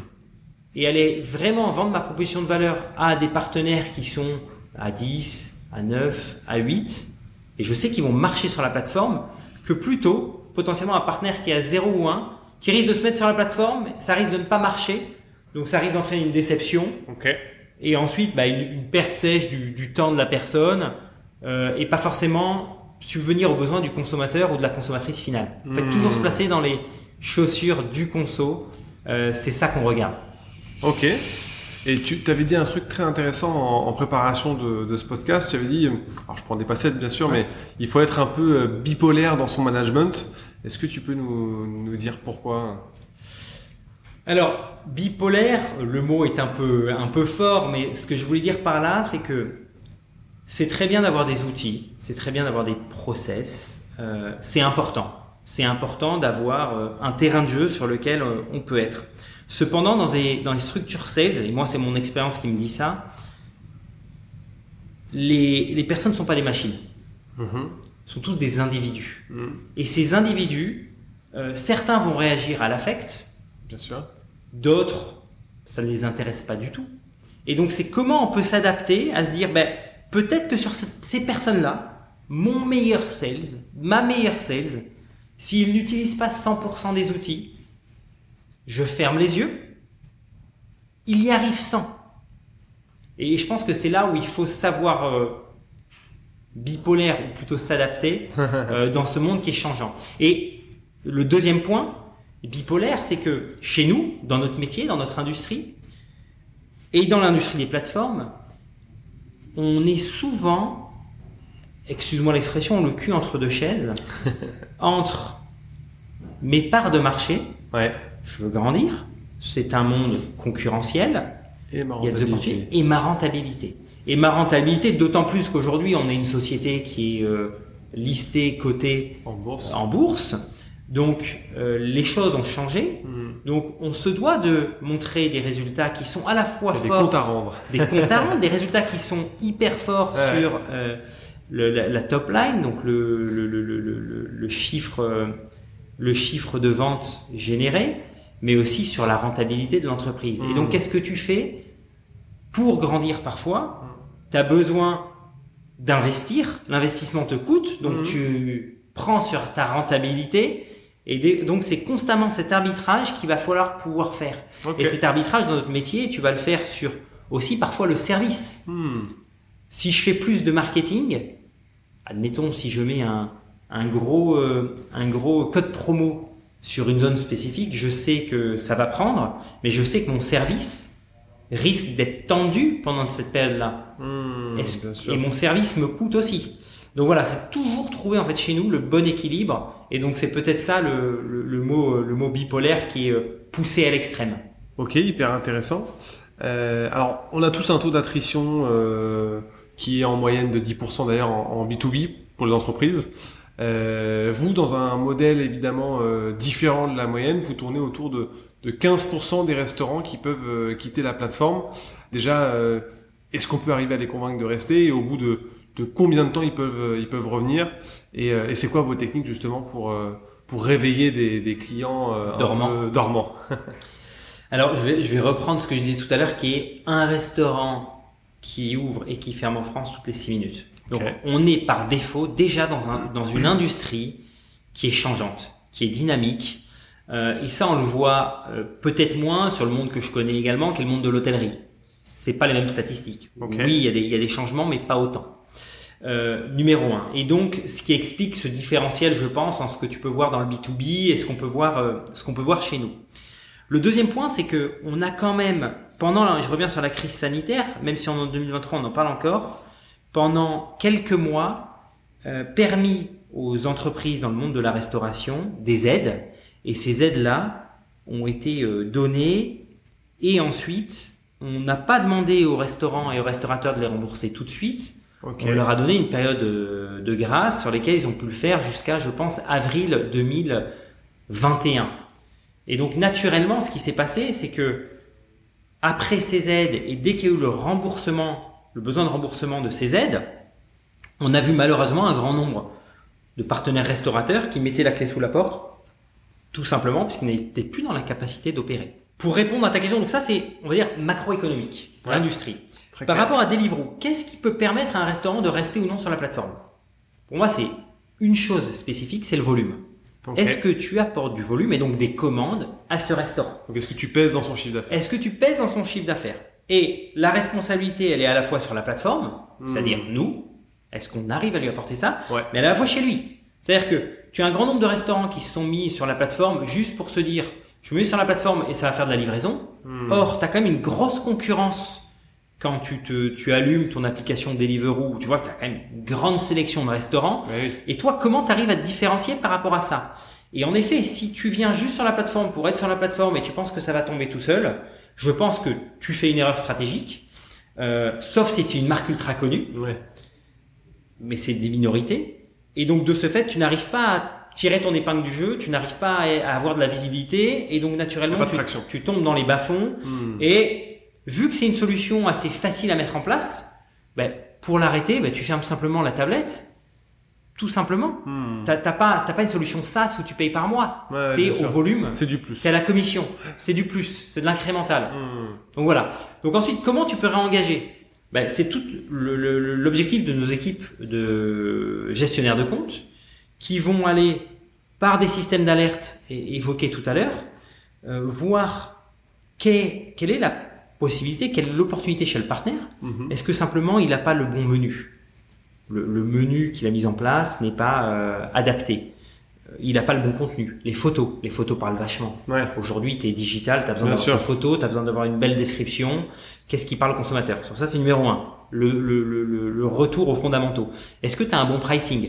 et aller vraiment vendre ma proposition de valeur à des partenaires qui sont à 10, à 9, à 8, et je sais qu'ils vont marcher sur la plateforme, que plutôt potentiellement un partenaire qui est à 0 ou 1, qui risque de se mettre sur la plateforme, ça risque de ne pas marcher, donc ça risque d'entraîner une déception, et ensuite bah, une, une perte sèche du, du temps de la personne, euh, et pas forcément subvenir aux besoins du consommateur ou de la consommatrice finale. En fait, Hmm. toujours se placer dans les chaussures du conso, euh, c'est ça qu'on regarde. Ok. Et tu t'avais dit un truc très intéressant en, en préparation de, de ce podcast. Tu avais dit, alors je prends des passettes bien sûr, mais il faut être un peu euh, bipolaire dans son management. Est-ce que tu peux nous, nous dire pourquoi? Alors, bipolaire, le mot est un peu, un peu fort, mais ce que je voulais dire par là, c'est que c'est très bien d'avoir des outils, c'est très bien d'avoir des process, euh, c'est important. C'est important d'avoir euh, un terrain de jeu sur lequel euh, on peut être. Cependant, dans les, dans les structures sales, et moi c'est mon expérience qui me dit ça, les, les personnes ne sont pas des machines, ce sont tous des individus. Mhm. Et ces individus, euh, certains vont réagir à l'affect, Bien sûr. D'autres, ça ne les intéresse pas du tout. Et donc, c'est comment on peut s'adapter à se dire, ben, peut-être que sur ce- ces personnes-là, mon meilleur sales, ma meilleure sales, s'il n'utilise pas 100% des outils, je ferme les yeux, il y arrive sans. Et je pense que c'est là où il faut savoir euh, bipolaire ou plutôt s'adapter euh, dans ce monde qui est changeant. Et le deuxième point, bipolaire, c'est que chez nous, dans notre métier, dans notre industrie, et dans l'industrie des plateformes, on est souvent, excuse-moi l'expression, le cul entre deux chaises, entre mes parts de marché, Ouais. je veux grandir, c'est un monde concurrentiel, Et ma rentabilité. et ma rentabilité. Et ma rentabilité, d'autant plus qu'aujourd'hui, on est une société qui est euh, listée, cotée En bourse. en bourse. Donc, euh, les choses ont changé. Mhm. Donc, on se doit de montrer des résultats qui sont à la fois a des forts, comptes à rendre. des comptes à rendre, des résultats qui sont hyper forts Ouais. sur euh, le- la, la top line, donc le, chiffre, le chiffre de vente généré, mais aussi sur la rentabilité de l'entreprise. Et donc, qu'est-ce que tu fais pour grandir parfois? Tu as besoin d'investir, l'investissement te coûte, donc Mhm. tu prends sur ta rentabilité. Et donc c'est constamment cet arbitrage qu'il va falloir pouvoir faire. Et cet arbitrage dans notre métier, tu vas le faire sur aussi parfois le service. Hmm. Si je fais plus de marketing, admettons si je mets un, un gros, euh, un gros code promo sur une zone spécifique, je sais que ça va prendre, mais je sais que mon service risque d'être tendu pendant cette période-là. Hmm, et mon service me coûte aussi. Donc voilà, c'est toujours trouver en fait chez nous le bon équilibre. Et donc c'est peut-être ça le, le, le mot, le mot bipolaire qui est euh, poussé à l'extrême. Ok, hyper intéressant. Euh, alors, on a tous un taux d'attrition euh, qui est en moyenne de 10% d'ailleurs en, en B2B pour les entreprises. Euh, vous, dans un modèle évidemment euh, différent de la moyenne, vous tournez autour de, de 15% des restaurants qui peuvent euh, quitter la plateforme. Déjà, est-ce qu'on peut arriver à les convaincre de rester et au bout de, de combien de temps ils peuvent, ils peuvent revenir Et, et c'est quoi vos techniques justement pour, pour réveiller des, des clients Dormants. dormants? Alors je vais, je vais reprendre ce que je disais tout à l'heure qui est un restaurant qui ouvre et qui ferme en France toutes les 6 minutes. Donc on est par défaut déjà dans, un, dans une industrie qui est changeante, qui est dynamique. Euh, et ça on le voit euh, peut-être moins sur le monde que je connais également, qui est le monde de l'hôtellerie. C'est pas les mêmes statistiques. Oui, il y, a des, il y a des changements, mais pas autant. Euh, numéro un. Et donc, ce qui explique ce différentiel, je pense, en ce que tu peux voir dans le B2B et ce qu'on peut voir, euh, ce qu'on peut voir chez nous. Le deuxième point, c'est que on a quand même, pendant, la- je reviens sur la crise sanitaire, même si en 2023 on en parle encore, pendant quelques mois, euh, permis aux entreprises dans le monde de la restauration des aides, et ces aides-là ont été euh, données, et ensuite, on n'a pas demandé aux restaurants et aux restaurateurs de les rembourser tout de suite. On leur a donné une période euh, de grâce sur lesquelles ils ont pu le faire jusqu'à, je pense, avril 2021. Et donc, naturellement, ce qui s'est passé, c'est que après ces aides et dès qu'il y a eu le remboursement, le besoin de remboursement de ces aides, on a vu malheureusement un grand nombre de partenaires restaurateurs qui mettaient la clé sous la porte, tout simplement parce qu'ils n'étaient plus dans la capacité d'opérer. Pour répondre à ta question, donc ça c'est, on va dire, macroéconomique, Ouais. l'industrie. Par clair. rapport à Deliveroo, qu'est-ce qui peut permettre à un restaurant de rester ou non sur la plateforme? Pour moi, c'est une chose spécifique, c'est le volume. Est-ce que tu apportes du volume et donc des commandes à ce restaurant? Donc, est-ce que tu pèses dans son chiffre d'affaires? Est-ce que tu pèses dans son chiffre d'affaires? Et la responsabilité, elle est à la fois sur la plateforme, c'est-à-dire nous, est-ce qu'on arrive à lui apporter ça? Ouais. Mais à la fois chez lui. C'est-à-dire que tu as un grand nombre de restaurants qui se sont mis sur la plateforme juste pour se dire je me mets sur la plateforme et ça va faire de la livraison. Hmm. Or, tu as quand même une grosse concurrence quand tu, te, tu allumes ton application Deliveroo. Tu vois que tu as quand même une grande sélection de restaurants. Oui. Et toi, comment tu arrives à te différencier par rapport à ça? Et en effet, si tu viens juste sur la plateforme pour être sur la plateforme et tu penses que ça va tomber tout seul, je pense que tu fais une erreur stratégique. Euh, sauf si tu es une marque ultra connue, Ouais. mais c'est des minorités. Et donc de ce fait, tu n'arrives pas à tirer ton épingle du jeu, tu n'arrives pas à avoir de la visibilité, et donc naturellement, tu, tombes dans les bas-fonds. Hmm. Et vu que c'est une solution assez facile à mettre en place, ben, pour l'arrêter, ben, tu fermes simplement la tablette, tout simplement. Hmm. T'as pas, pas une solution SaaS où tu payes par mois. Ouais, T'es au sûr. volume, C'est du plus. t'es à la commission, c'est du plus, c'est de l'incrémental. Hmm. Donc voilà. Donc ensuite, comment tu peux réengager? Ben, C'est tout l'objectif de nos équipes de gestionnaires de compte qui vont aller par des systèmes d'alerte évoqués tout à l'heure, euh, voir quelle est la possibilité, quelle est l'opportunité chez le partenaire. Mhm. Est-ce que simplement il n'a pas le bon menu? Le, le menu qu'il a mis en place n'est pas euh, adapté. Euh, Il n'a pas le bon contenu. Les photos, les photos parlent vachement. Ouais. Aujourd'hui, tu es digital, tu as besoin d'avoir des photos, tu as besoin d'avoir une belle description. Qu'est-ce qui parle au consommateur? Ça, c'est numéro un. Le- le retour aux fondamentaux. Est-ce que tu as un bon pricing?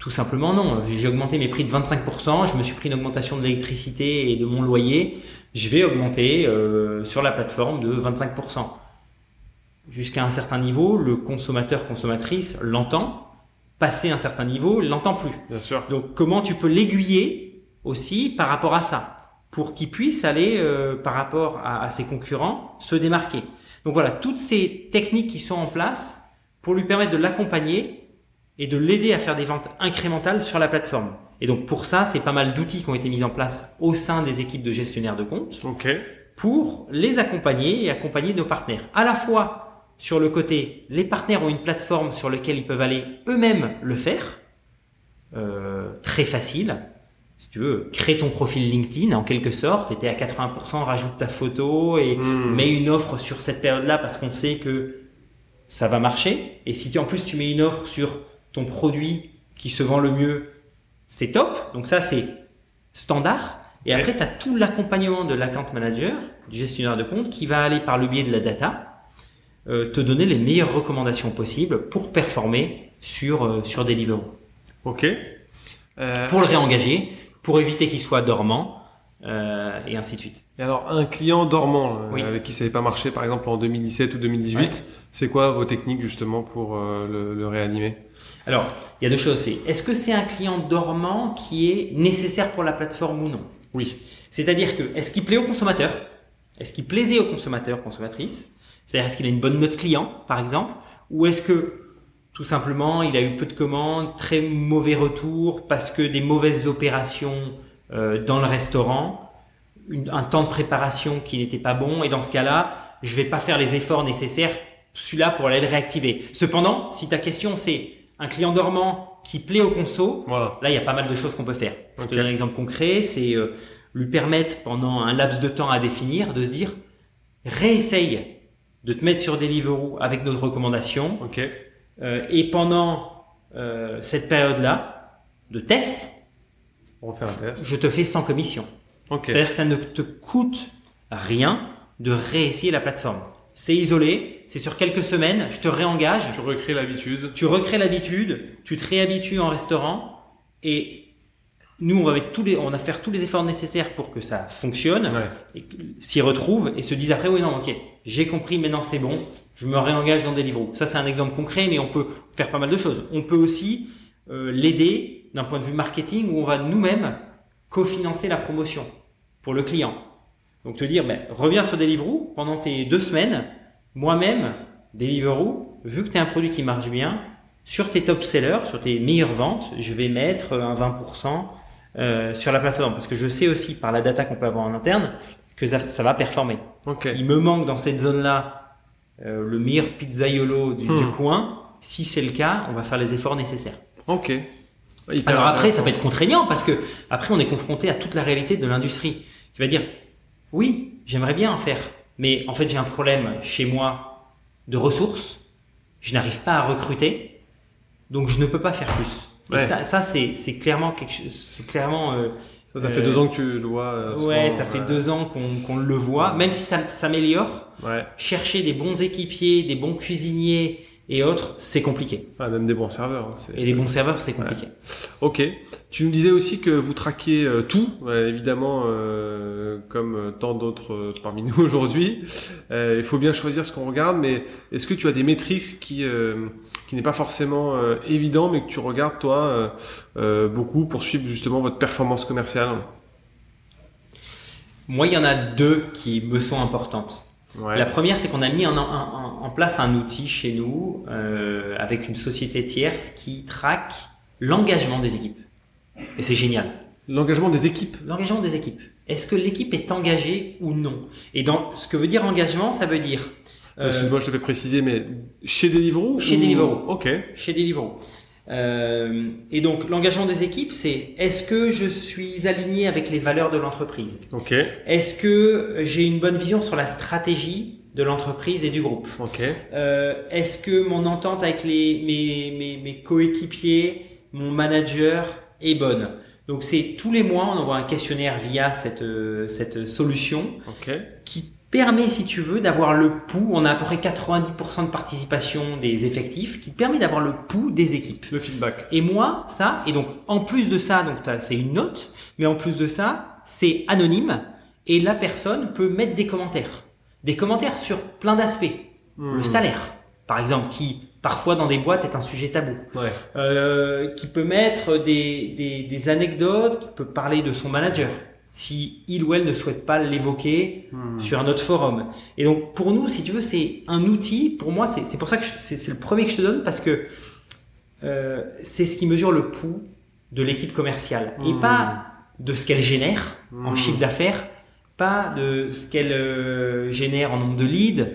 Tout simplement non. J'ai augmenté mes prix de 25%, je me suis pris une augmentation de l'électricité et de mon loyer. Je vais augmenter euh, sur la plateforme de 25%. Jusqu'à un certain niveau, le consommateur, consommatrice l'entend. Passé un certain niveau, l'entend plus. Bien sûr. Donc comment tu peux l'aiguiller aussi par rapport à ça? Pour qu'il puisse aller euh, par rapport à, à ses concurrents se démarquer. Donc voilà, toutes ces techniques qui sont en place pour lui permettre de l'accompagner et de l'aider à faire des ventes incrémentales sur la plateforme. Et donc pour ça, c'est pas mal d'outils qui ont été mis en place au sein des équipes de gestionnaires de comptes pour les accompagner et accompagner nos partenaires. À la fois sur le côté, les partenaires ont une plateforme sur laquelle ils peuvent aller eux-mêmes le faire, euh, très facile. Si tu veux, crée ton profil LinkedIn en quelque sorte, et t'es à 80%, rajoute ta photo et Hmm. mets une offre sur cette période-là parce qu'on sait que ça va marcher. Et si tu, en plus tu mets une offre sur ton produit qui se vend le mieux, c'est top. Donc ça, c'est standard. Et après, tu as tout l'accompagnement de l'account manager, du gestionnaire de compte, qui va aller par le biais de la data, euh, te donner les meilleures recommandations possibles pour performer sur, euh, sur Deliveroo. Ok. Euh, Pour le réengager, pour éviter qu'il soit dormant, euh, et ainsi de suite. Et alors, un client dormant Oui. avec qui ça n'avait pas marché, par exemple en 2017 ou 2018, Ouais. c'est quoi vos techniques justement pour le, le réanimer? Alors, il y a deux choses. C'est est-ce que c'est un client dormant qui est nécessaire pour la plateforme ou non? Oui. C'est-à-dire que est-ce qu'il plaît au consommateur? Est-ce qu'il plaisait au consommateur, consommatrice? C'est-à-dire est-ce qu'il a une bonne note client, par exemple? Ou est-ce que tout simplement il a eu peu de commandes, très mauvais retours parce que des mauvaises opérations euh, dans le restaurant, une- un temps de préparation qui n'était pas bon et dans ce cas-là, je vais pas faire les efforts nécessaires celui-là pour aller le réactiver? Cependant, si ta question c'est un client dormant qui plaît au conso, Voilà. Là, il y a pas mal de choses qu'on peut faire. Je Ok. te donne un exemple concret, c'est euh, lui permettre pendant un laps de temps à définir de se dire réessaye de te mettre sur Deliveroo avec notre recommandation euh, et pendant euh, cette période-là de test, On fait un test. je te fais sans commission. Ok. C'est-à-dire que ça ne te coûte rien de réessayer la plateforme. C'est isolé, c'est sur quelques semaines, je te réengage. Tu recrées l'habitude. Tu recrées l'habitude, tu te réhabitues en restaurant et nous, on va tous les, on va faire tous les efforts nécessaires pour que ça fonctionne, Ouais. s'y retrouvent et se disent après, oui, non, ok, j'ai compris, maintenant c'est bon, je me réengage dans Deliveroo. Ça, c'est un exemple concret, mais on peut faire pas mal de choses. On peut aussi euh, l'aider d'un point de vue marketing où on va nous-mêmes cofinancer la promotion pour le client. Donc te dire, ben, reviens sur Deliveroo pendant tes deux semaines. Moi-même, Deliveroo, vu que tu as un produit qui marche bien, sur tes top sellers, sur tes meilleures ventes, je vais mettre un 20% euh, sur la plateforme parce que je sais aussi par la data qu'on peut avoir en interne que ça, ça va performer. Il me manque dans cette zone-là euh, le meilleur pizzaiolo du, du Hmm. coin. Si c'est le cas, on va faire les efforts nécessaires. Ok. Hyper Alors après, ça peut être contraignant parce que après, on est confronté à toute la réalité de l'industrie qui va dire oui, j'aimerais bien en faire, mais en fait, j'ai un problème chez moi de ressources, je n'arrive pas à recruter, donc je ne peux pas faire plus. Et ça, ça c'est clairement quelque chose, c'est clairement euh, Ça, ça fait euh, deux ans que tu le vois. euh, ouais, ça fait euh, deux ans qu'on le voit, même si ça s'améliore. Ouais. Chercher des bons équipiers, des bons cuisiniers et autres, c'est compliqué. Ah, même des bons serveurs. hein, Et les bons serveurs, c'est compliqué. Ok. Tu nous disais aussi que vous traquiez euh, tout, euh, évidemment, euh, comme tant d'autres euh, parmi nous aujourd'hui. Il faut bien choisir ce qu'on regarde, mais est-ce que tu as des métriques qui qui n'est pas forcément évident, mais que tu regardes toi beaucoup pour suivre justement votre performance commerciale? Moi, il y en a deux qui me sont importantes. Ouais. La première, c'est qu'on a mis en, en- en place un outil chez nous euh, avec une société tierce qui traque l'engagement des équipes. Et c'est génial. L'engagement des équipes. L'engagement des équipes. Est-ce que l'équipe est engagée ou non? Et dans ce que veut dire engagement, ça veut dire euh, Excuse-moi, je te fais préciser, mais chez Deliveroo Chez ou- Deliveroo. Ok. chez Deliveroo. Euh, et donc l'engagement des équipes, c'est est-ce que je suis aligné avec les valeurs de l'entreprise Ok. Est-ce que j'ai une bonne vision sur la stratégie de l'entreprise et du groupe Ok. Euh, Est-ce que mon entente avec les, mes, mes, mes coéquipiers, mon manager est bonne Donc c'est tous les mois, on envoie un questionnaire via cette, euh, cette solution Ok. qui permet, si tu veux, d'avoir le pouls. On a à peu près 90% de participation des effectifs, qui permet d'avoir le pouls des équipes. Le feedback. Et moi, ça, et donc en plus de ça, donc c'est une note, mais en plus de ça, c'est anonyme et la personne peut mettre des commentaires, des commentaires sur plein d'aspects. Hmm. Le salaire, par exemple, qui parfois dans des boîtes est un sujet tabou, Ouais. Euh, qui peut mettre des, des, des anecdotes, qui peut parler de son manager, si il ou elle ne souhaite pas l'évoquer Hmm. sur un autre forum. Et donc pour nous, si tu veux, c'est un outil. Pour moi, c'est pour ça que c'est le premier que je te donne parce que euh, c'est ce qui mesure le pouls de l'équipe commerciale et Mmh. pas de ce qu'elle génère en Mmh. chiffre d'affaires, pas de ce qu'elle euh, génère en nombre de leads,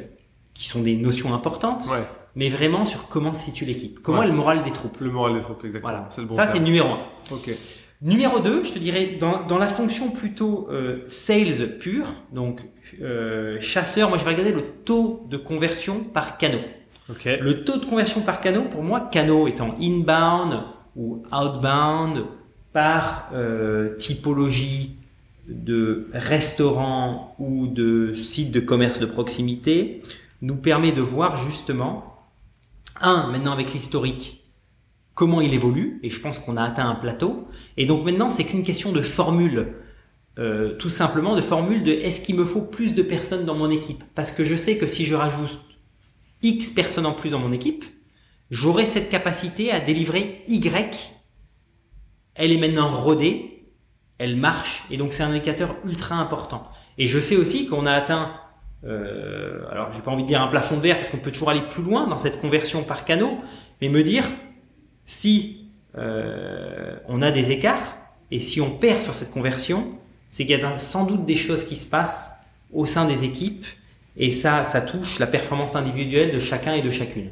qui sont des notions importantes, Ouais. mais vraiment sur comment se situe l'équipe, comment Ouais. est le moral des troupes. Le moral des troupes, exactement. Voilà. Le bon ça, c'est numéro un. Ok. Numéro 2, je te dirais, dans, dans la fonction plutôt euh, sales pure, donc euh, chasseur, moi je vais regarder le taux de conversion par canot. Le taux de conversion par canot, pour moi, canot étant inbound ou outbound par euh, typologie de restaurant ou de site de commerce de proximité, nous permet de voir justement, un, maintenant avec l'historique, comment il évolue, et je pense qu'on a atteint un plateau, et donc maintenant c'est qu'une question de formule, euh, tout simplement de formule de est-ce qu'il me faut plus de personnes dans mon équipe? Parce que je sais que si je rajoute X personnes en plus dans mon équipe, j'aurai cette capacité à délivrer Y. Elle est maintenant rodée, elle marche, et donc c'est un indicateur ultra important. Et je sais aussi qu'on a atteint, euh, alors j'ai pas envie de dire un plafond de verre parce qu'on peut toujours aller plus loin dans cette conversion par canot, mais me dire si euh, on a des écarts et si on perd sur cette conversion, c'est qu'il y a sans doute des choses qui se passent au sein des équipes et ça, ça touche la performance individuelle de chacun et de chacune.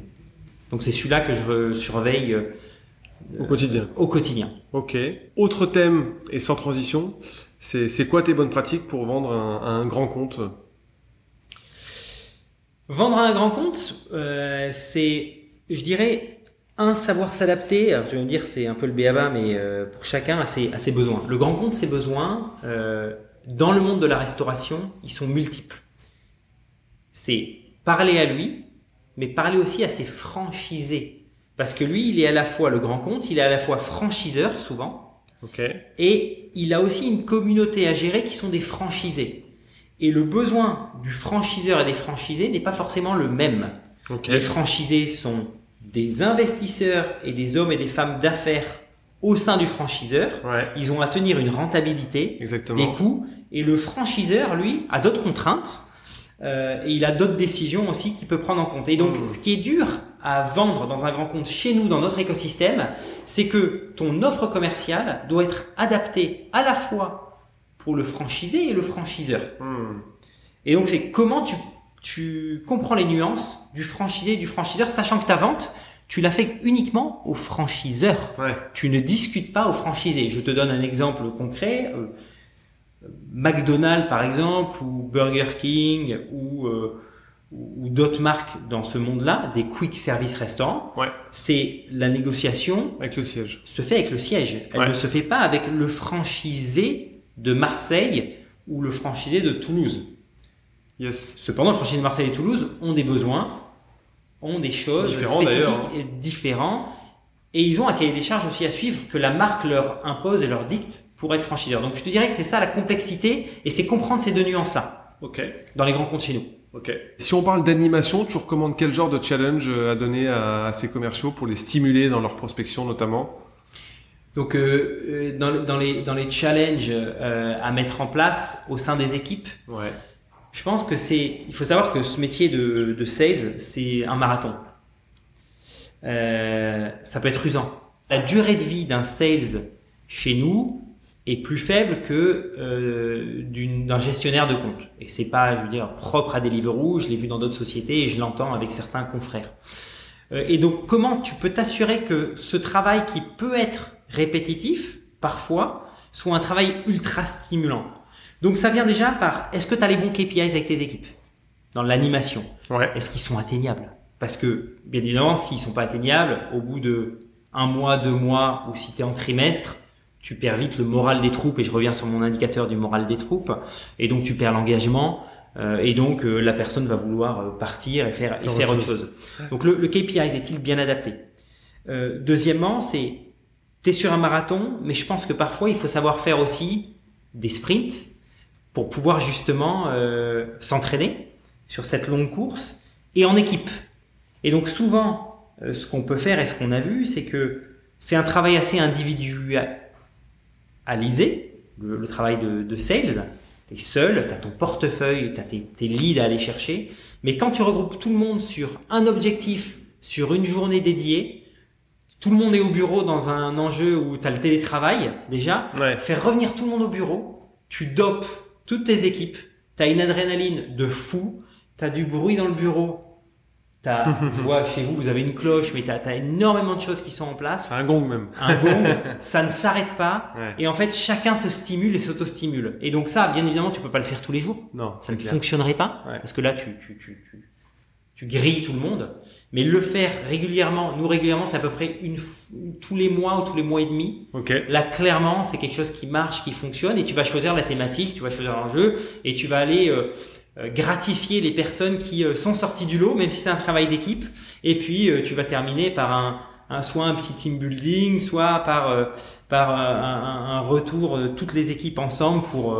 Donc c'est celui-là que je surveille euh, Au quotidien. au quotidien. Ok. Autre thème et sans transition, c'est quoi tes bonnes pratiques pour vendre un, un grand compte? Vendre un grand compte, euh, c'est, je dirais, un savoir s'adapter. Alors tu vas me dire, c'est un peu le béaba, mais euh, pour chacun à ses, besoins. Le grand compte, ses besoins, euh, dans le monde de la restauration, ils sont multiples. C'est parler à lui, mais parler aussi à ses franchisés. Parce que lui, il est à la fois le grand compte, il est à la fois franchiseur souvent, et il a aussi une communauté à gérer qui sont des franchisés. Et le besoin du franchiseur et des franchisés n'est pas forcément le même. Les franchisés sont des investisseurs et des hommes et des femmes d'affaires au sein du franchiseur. Ouais. Ils ont à tenir une rentabilité, Exactement. des coûts, et le franchiseur, lui, a d'autres contraintes. euh, et il a d'autres décisions aussi qu'il peut prendre en compte. Et donc, Mm. ce qui est dur à vendre dans un grand compte chez nous, dans notre écosystème, c'est que ton offre commerciale doit être adaptée à la fois pour le franchisé et le franchiseur. Hmm. Et donc, c'est comment tu, tu comprends les nuances du franchisé et du franchiseur, sachant que ta vente, tu l'as fait uniquement au franchiseur. Ouais. Tu ne discutes pas au franchisé. Je te donne un exemple concret. Euh, McDonald's, par exemple, ou Burger King, ou, euh, ou ou d'autres marques dans ce monde-là, des quick service restaurants, Ouais. c'est la négociation Avec le siège. se fait avec le siège. Elle Ouais. ne se fait pas avec le franchisé de Marseille ou le franchisé de Toulouse. Yes. Cependant, de Marseille et Toulouse ont des besoins, ont des choses Différents, spécifiques et différents, et ils ont un cahier des charges aussi à suivre que la marque leur impose et leur dicte pour être franchiseur. Donc je te dirais que c'est ça la complexité, et c'est comprendre ces deux nuances-là Ok. dans les grands comptes chez nous. Ok. Si on parle d'animation, tu recommandes quel genre de challenge euh, à donner à, à ces commerciaux pour les stimuler dans leur prospection notamment? Donc euh, euh, dans, le- dans les, dans les challenges euh, à mettre en place au sein des équipes, Ouais. Je pense que c'est. Il faut savoir que ce métier de, de sales, c'est un marathon. Euh, ça peut être usant. La durée de vie d'un sales chez nous est plus faible que euh, d'un gestionnaire de compte. Et c'est pas, je veux dire, propre à Deliveroo. Je l'ai vu dans d'autres sociétés et je l'entends avec certains confrères. Euh, et donc, comment tu peux t'assurer que ce travail qui peut être répétitif parfois soit un travail ultra stimulant? Donc ça vient déjà par est-ce que tu as les bons KPIs avec tes équipes? Dans l'animation. Ouais. Est-ce qu'ils sont atteignables? Parce que bien évidemment, s'ils sont pas atteignables, au bout de un mois, deux mois, ou si tu es en trimestre, tu perds vite le moral des troupes, et je reviens sur mon indicateur du moral des troupes, et donc tu perds l'engagement, euh, et donc euh, la personne va vouloir euh, partir et faire, et Faire faire autre chose. Donc le, le KPI est-il bien adapté? Euh, Deuxièmement, c'est tu es sur un marathon, mais je pense que parfois il faut savoir faire aussi des sprints pour pouvoir justement euh, s'entraîner sur cette longue course et en équipe. Et donc souvent, euh, ce qu'on peut faire et ce qu'on a vu, c'est que c'est un travail assez individualisé, le, le travail de, de sales. Tu es seul, tu as ton portefeuille, tu as tes, tes leads à aller chercher. Mais quand tu regroupes tout le monde sur un objectif, sur une journée dédiée, tout le monde est au bureau dans un enjeu où tu as le télétravail déjà, Ouais. faire revenir tout le monde au bureau, tu dopes toutes les équipes, tu as une adrénaline de fou, tu as du bruit dans le bureau, T'as, je vois chez vous, vous avez une cloche, mais tu as, énormément de choses qui sont en place. Un gong même. Un gong, ça ne s'arrête pas. Ouais. Et en fait, chacun se stimule et s'auto-stimule. Et donc ça, bien évidemment, tu peux pas le faire tous les jours. Non, Ça ne clair. fonctionnerait pas. Ouais. Parce que là, tu, tu, tu, tu, tu grilles tout le monde. Mais le faire régulièrement, nous régulièrement, c'est à peu près une, tous les mois ou tous les mois et demi. Ok. Là, clairement, c'est quelque chose qui marche, qui fonctionne, et tu vas choisir la thématique, tu vas choisir l'enjeu, et tu vas aller euh, euh, gratifier les personnes qui euh, sont sorties du lot, même si c'est un travail d'équipe. Et puis, euh, tu vas terminer par un, un soit un petit team building, soit par par un, un- retour de toutes les équipes ensemble pour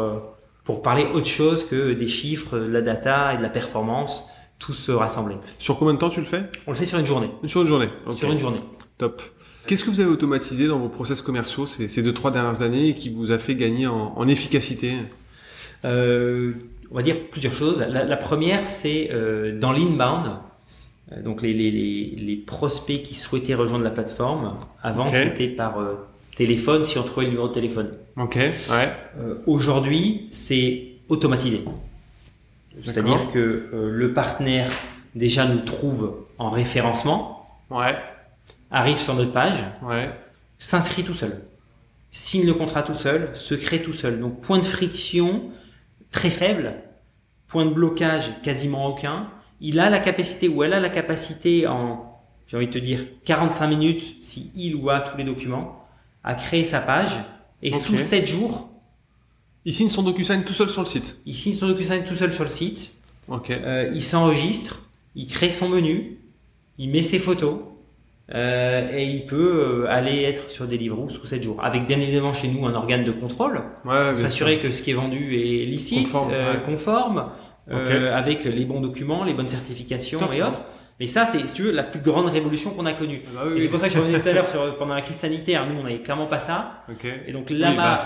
pour parler autre chose que des chiffres, de la data et de la performance, tous se rassembler. Sur combien de temps tu le fais? On le fait sur une journée. Sur une journée. Sur une journée. Top. Qu'est-ce que vous avez automatisé dans vos process commerciaux ces, ces deux trois dernières années et qui vous a fait gagner en, en efficacité? Euh, on va dire plusieurs choses. La, la première, c'est euh, dans l'inbound. Euh, Donc les, les, les, les prospects qui souhaitaient rejoindre la plateforme, avant c'était par téléphone si on trouvait le numéro de téléphone. Ok. Ouais. Aujourd'hui, c'est automatisé. C'est-à-dire que euh, le partenaire déjà nous trouve en référencement, Ouais. arrive sur notre page, Ouais. s'inscrit tout seul, signe le contrat tout seul, se crée tout seul. Donc point de friction très faible, point de blocage quasiment aucun. Il a la capacité ou elle a la capacité en, j'ai envie de te dire, 45 minutes, si il ou a tous les documents, à créer sa page. Et sous 7 jours, Il signe son DocuSign tout seul sur le site. il signe son DocuSign tout seul sur le site, Ok. euh, il s'enregistre, il crée son menu, il met ses photos euh, et il peut euh, aller être sur Deliveroo sous 7 jours. Avec bien évidemment chez nous un organe de contrôle, Ouais, s'assurer que ce qui est vendu est licite, Conforme, ouais. conforme, Ok. avec les bons documents, les bonnes certifications Top, et ça. autres. Mais ça, c'est, si tu veux, la plus grande révolution qu'on a connue. Bah oui, Et c'est pour ça que je revenais tout à l'heure sur, pendant la crise sanitaire, nous, on n'avait clairement pas ça. Et donc là, Oui, bah,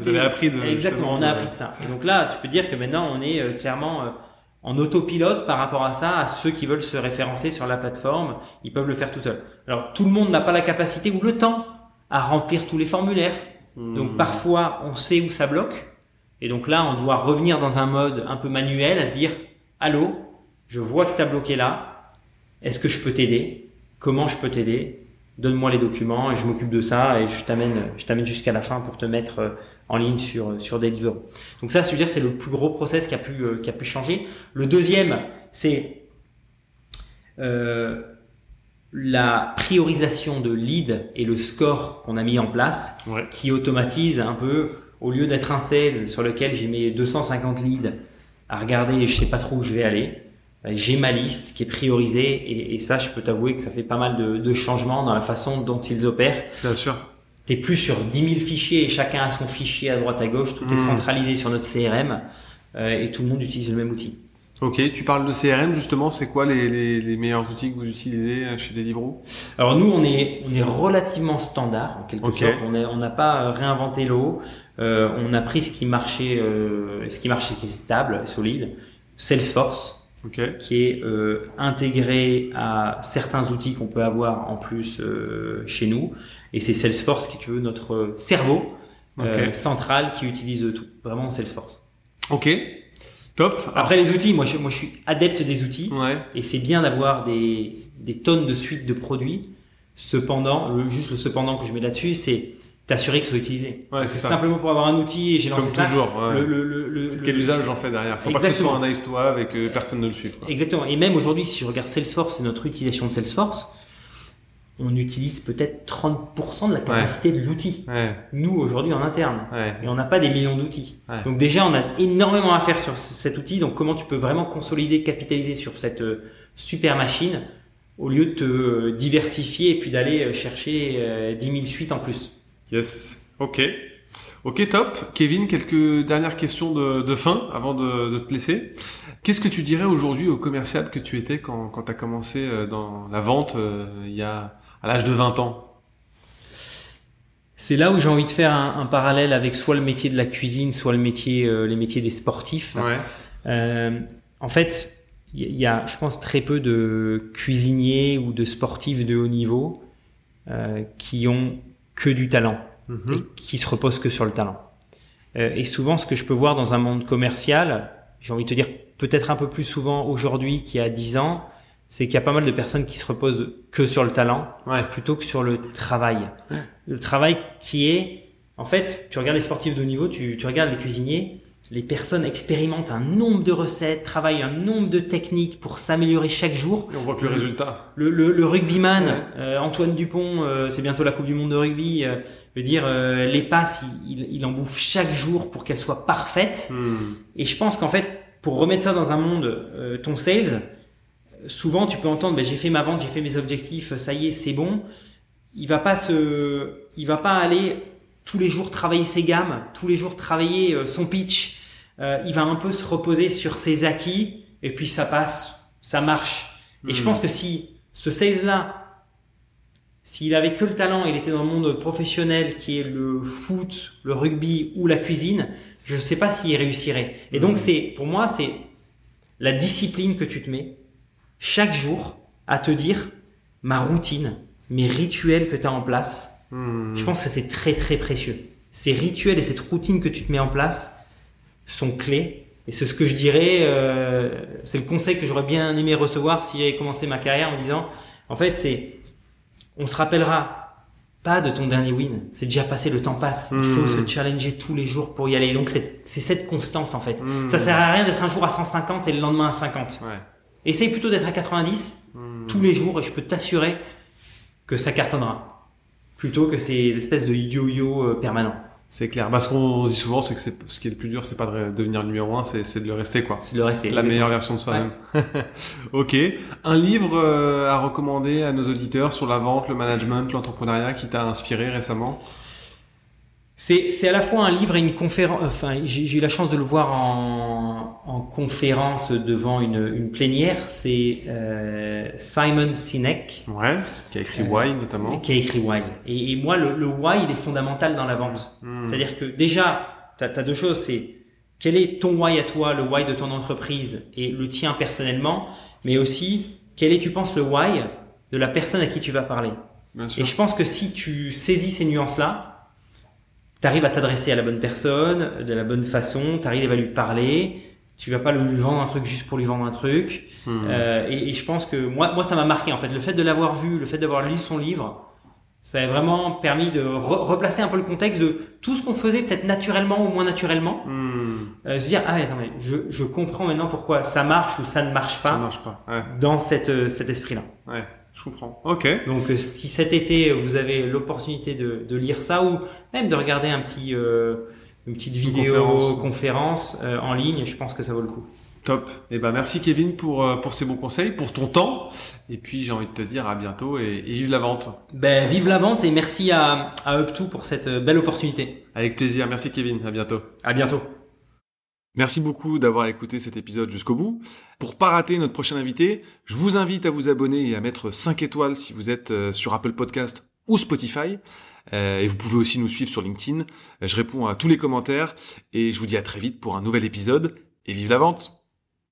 vous avez appris de- Exactement, on a de- appris de ça. Et donc là, tu peux dire que maintenant, on est euh, clairement euh, en autopilote par rapport à ça, à ceux qui veulent se référencer sur la plateforme, ils peuvent le faire tout seuls. Alors, tout le monde n'a pas la capacité ou le temps à remplir tous les formulaires. Donc Hmm. parfois, on sait où ça bloque. Et donc là, on doit revenir dans un mode un peu manuel, à se dire, allô, je vois que tu as bloqué là. Est-ce que je peux t'aider? Comment je peux t'aider? Donne-moi les documents et je m'occupe de ça et je t'amène, je t'amène jusqu'à la fin pour te mettre euh, en ligne sur sur Deliveroo. Donc ça, je veux dire, c'est le plus gros process qui a pu euh, qui a pu changer. Le deuxième, c'est euh, la priorisation de lead et le score qu'on a mis en place Ouais. qui automatise un peu, au lieu d'être un sales sur lequel j'ai mes 250 leads à regarder et je sais pas trop où je vais aller, euh, j'ai ma liste qui est priorisée et, et ça, je peux t'avouer que ça fait pas mal de, de changements dans la façon dont ils opèrent. Bien sûr. T'es plus sur 10 000 fichiers et chacun a son fichier à droite à gauche, tout est Mm. centralisé sur notre CRM euh, et tout le monde utilise le même outil. Ok, tu parles de CRM justement, c'est quoi les, les, les meilleurs outils que vous utilisez euh, chez Deliveroo? Alors nous, on est, on est relativement standard en quelque sorte. On n'a pas euh, réinventé l'eau. Euh, on a pris ce qui marchait, euh, ce qui marchait, qui est stable, solide. Salesforce, Qui est euh, intégré à certains outils qu'on peut avoir en plus euh, chez nous. Et c'est Salesforce qui, tu veux, notre cerveau euh, Ok. central qui utilise tout. Vraiment Salesforce. Ok. Top. Après les outils, moi je, moi je suis adepte des outils. Ouais. Et c'est bien d'avoir des, des tonnes de suites de produits. Cependant, le, juste le cependant que je mets là-dessus, c'est t'assurer ce soit utilisé. Ouais, c'est. Simplement pour avoir un outil et j'ai lancé Comme ça. toujours. Ouais. Le, le, le, le- C'est le- quel usage j'en fais derrière Faut pas que ce soit un nice to have et que personne ne le suive. Quoi. Exactement. Et même aujourd'hui, si je regarde Salesforce et notre utilisation de Salesforce, on utilise peut-être 30% de la capacité de l'outil. Ouais. Nous, aujourd'hui, en interne. Ouais. Et on n'a pas des millions d'outils. Ouais. Donc déjà, on a énormément à faire sur ce- cet outil. Donc comment tu peux vraiment consolider, capitaliser sur cette euh, super machine au lieu de te euh, diversifier et puis d'aller euh, chercher euh, 10 000 suites en plus? Yes. Ok. Ok, top. Kevin, quelques dernières questions de, de fin avant de, de te laisser. Qu'est-ce que tu dirais aujourd'hui au commercial que tu étais quand, quand tu as commencé euh, dans la vente euh, il y a à l'âge de 20 ans? C'est là où j'ai envie de faire un, un parallèle avec soit le métier de la cuisine, soit le métier, euh, les métiers des sportifs. Ouais. Euh, en fait, il y, a, je pense, très peu de cuisiniers ou de sportifs de haut niveau qui ont que du talent Mhm. et qui se reposent que sur le talent. Euh, et souvent, ce que je peux voir dans un monde commercial, j'ai envie de te dire peut-être un peu plus souvent aujourd'hui qu'il y a 10 ans, c'est qu'il y a pas mal de personnes qui se reposent que sur le talent Ouais. plutôt que sur le travail. Ouais. Le travail qui est, en fait, tu regardes les sportifs de haut niveau, tu, tu regardes les cuisiniers, les personnes expérimentent un nombre de recettes, travaillent un nombre de techniques pour s'améliorer chaque jour. Et on voit que le résultat. Le, le, le rugbyman, Ouais. euh, Antoine Dupont, euh, c'est bientôt la Coupe du Monde de rugby. euh, je veux dire, euh, les passes, il, il, il en bouffe chaque jour pour qu'elles soient parfaites. Hmm. Et je pense qu'en fait, pour remettre ça dans un monde, ton sales, souvent tu peux entendre, ben, j'ai fait ma vente, j'ai fait mes objectifs, ça y est, c'est bon. Il va pas se, il va pas aller tous les jours travailler ses gammes, tous les jours travailler son pitch. Euh, il va un peu se reposer sur ses acquis et puis ça passe, ça marche. Et je Hmm. pense que si ce sales là, s'il avait que le talent, il était dans le monde professionnel qui est le foot, le rugby ou la cuisine, je ne sais pas s'il réussirait. Et donc Mhm. c'est, pour moi, c'est la discipline que tu te mets chaque jour à te dire ma routine, mes rituels que tu as en place. Hmm. Je pense que c'est très très précieux. Ces rituels et cette routine que tu te mets en place sont clés. Et c'est ce que je dirais, euh, c'est le conseil que j'aurais bien aimé recevoir si j'avais commencé ma carrière en disant, en fait, c'est, on se rappellera pas de ton dernier win. C'est déjà passé, le temps passe. Il faut Mhm. se challenger tous les jours pour y aller. Donc c'est c'est cette constance en fait. Hmm. Ça sert à rien d'être un jour à 150 et le lendemain à 50. Ouais. Essaye plutôt d'être à 90 Hmm. tous les jours et je peux t'assurer que ça cartonnera. Plutôt que ces espèces de yo-yo euh, permanents. C'est clair. Parce qu'on se dit souvent, c'est que c'est ce qui est le plus dur, c'est pas de devenir numéro un, c'est de le rester, quoi. C'est de le rester. La meilleure version de soi-même. ok. Un livre euh, à recommander à nos auditeurs sur la vente, le management, l'entrepreneuriat qui t'a inspiré récemment? C'est à la fois un livre et une conférence. Enfin, j'ai eu la chance de le voir en, en conférence devant une, une plénière. C'est euh, Simon Sinek. Ouais. Qui a écrit euh, Why notamment. Qui a écrit Why. Et, moi, le, le, Why, il est fondamental dans la vente. Hmm. C'est-à-dire que déjà, tu as, deux choses. C'est quel est ton Why à toi, le Why de ton entreprise et le tien personnellement, mais aussi quel est, tu penses, le Why de la personne à qui tu vas parler? Bien sûr. Et je pense que si tu saisis ces nuances-là, tu arrives à t'adresser à la bonne personne de la bonne façon, tu arrives à lui parler, tu vas pas lui vendre un truc juste pour lui vendre un truc. Hmm. Euh, et, je pense que moi, moi ça m'a marqué en fait. Le fait de l'avoir vu, le fait d'avoir lu son livre, ça a vraiment permis de replacer un peu le contexte de tout ce qu'on faisait peut-être naturellement ou moins naturellement. Hmm. Euh, se dire, ah attends, mais je, je comprends maintenant pourquoi ça marche ou ça ne marche pas, ça marche pas. Ouais. dans cette, euh, cet esprit-là. Ouais. Je comprends. Ok. Donc euh, si cet été vous avez l'opportunité de, de, lire ça ou même de regarder un petit euh, une petite vidéo conférence, euh, en ligne, je pense que ça vaut le coup. Top. Et eh ben merci Kevin pour pour ces bons conseils, pour ton temps. Et puis j'ai envie de te dire à bientôt et, et vive la vente. Ben vive la vente et merci à à Up2 pour cette belle opportunité. Avec plaisir. Merci Kevin. À bientôt. À bientôt. Merci beaucoup d'avoir écouté cet épisode jusqu'au bout. Pour pas rater notre prochain invité, je vous invite à vous abonner et à mettre 5 étoiles si vous êtes euh, sur Apple Podcast ou Spotify. Euh, et vous pouvez aussi nous suivre sur LinkedIn. Je réponds à tous les commentaires et je vous dis à très vite pour un nouvel épisode et vive la vente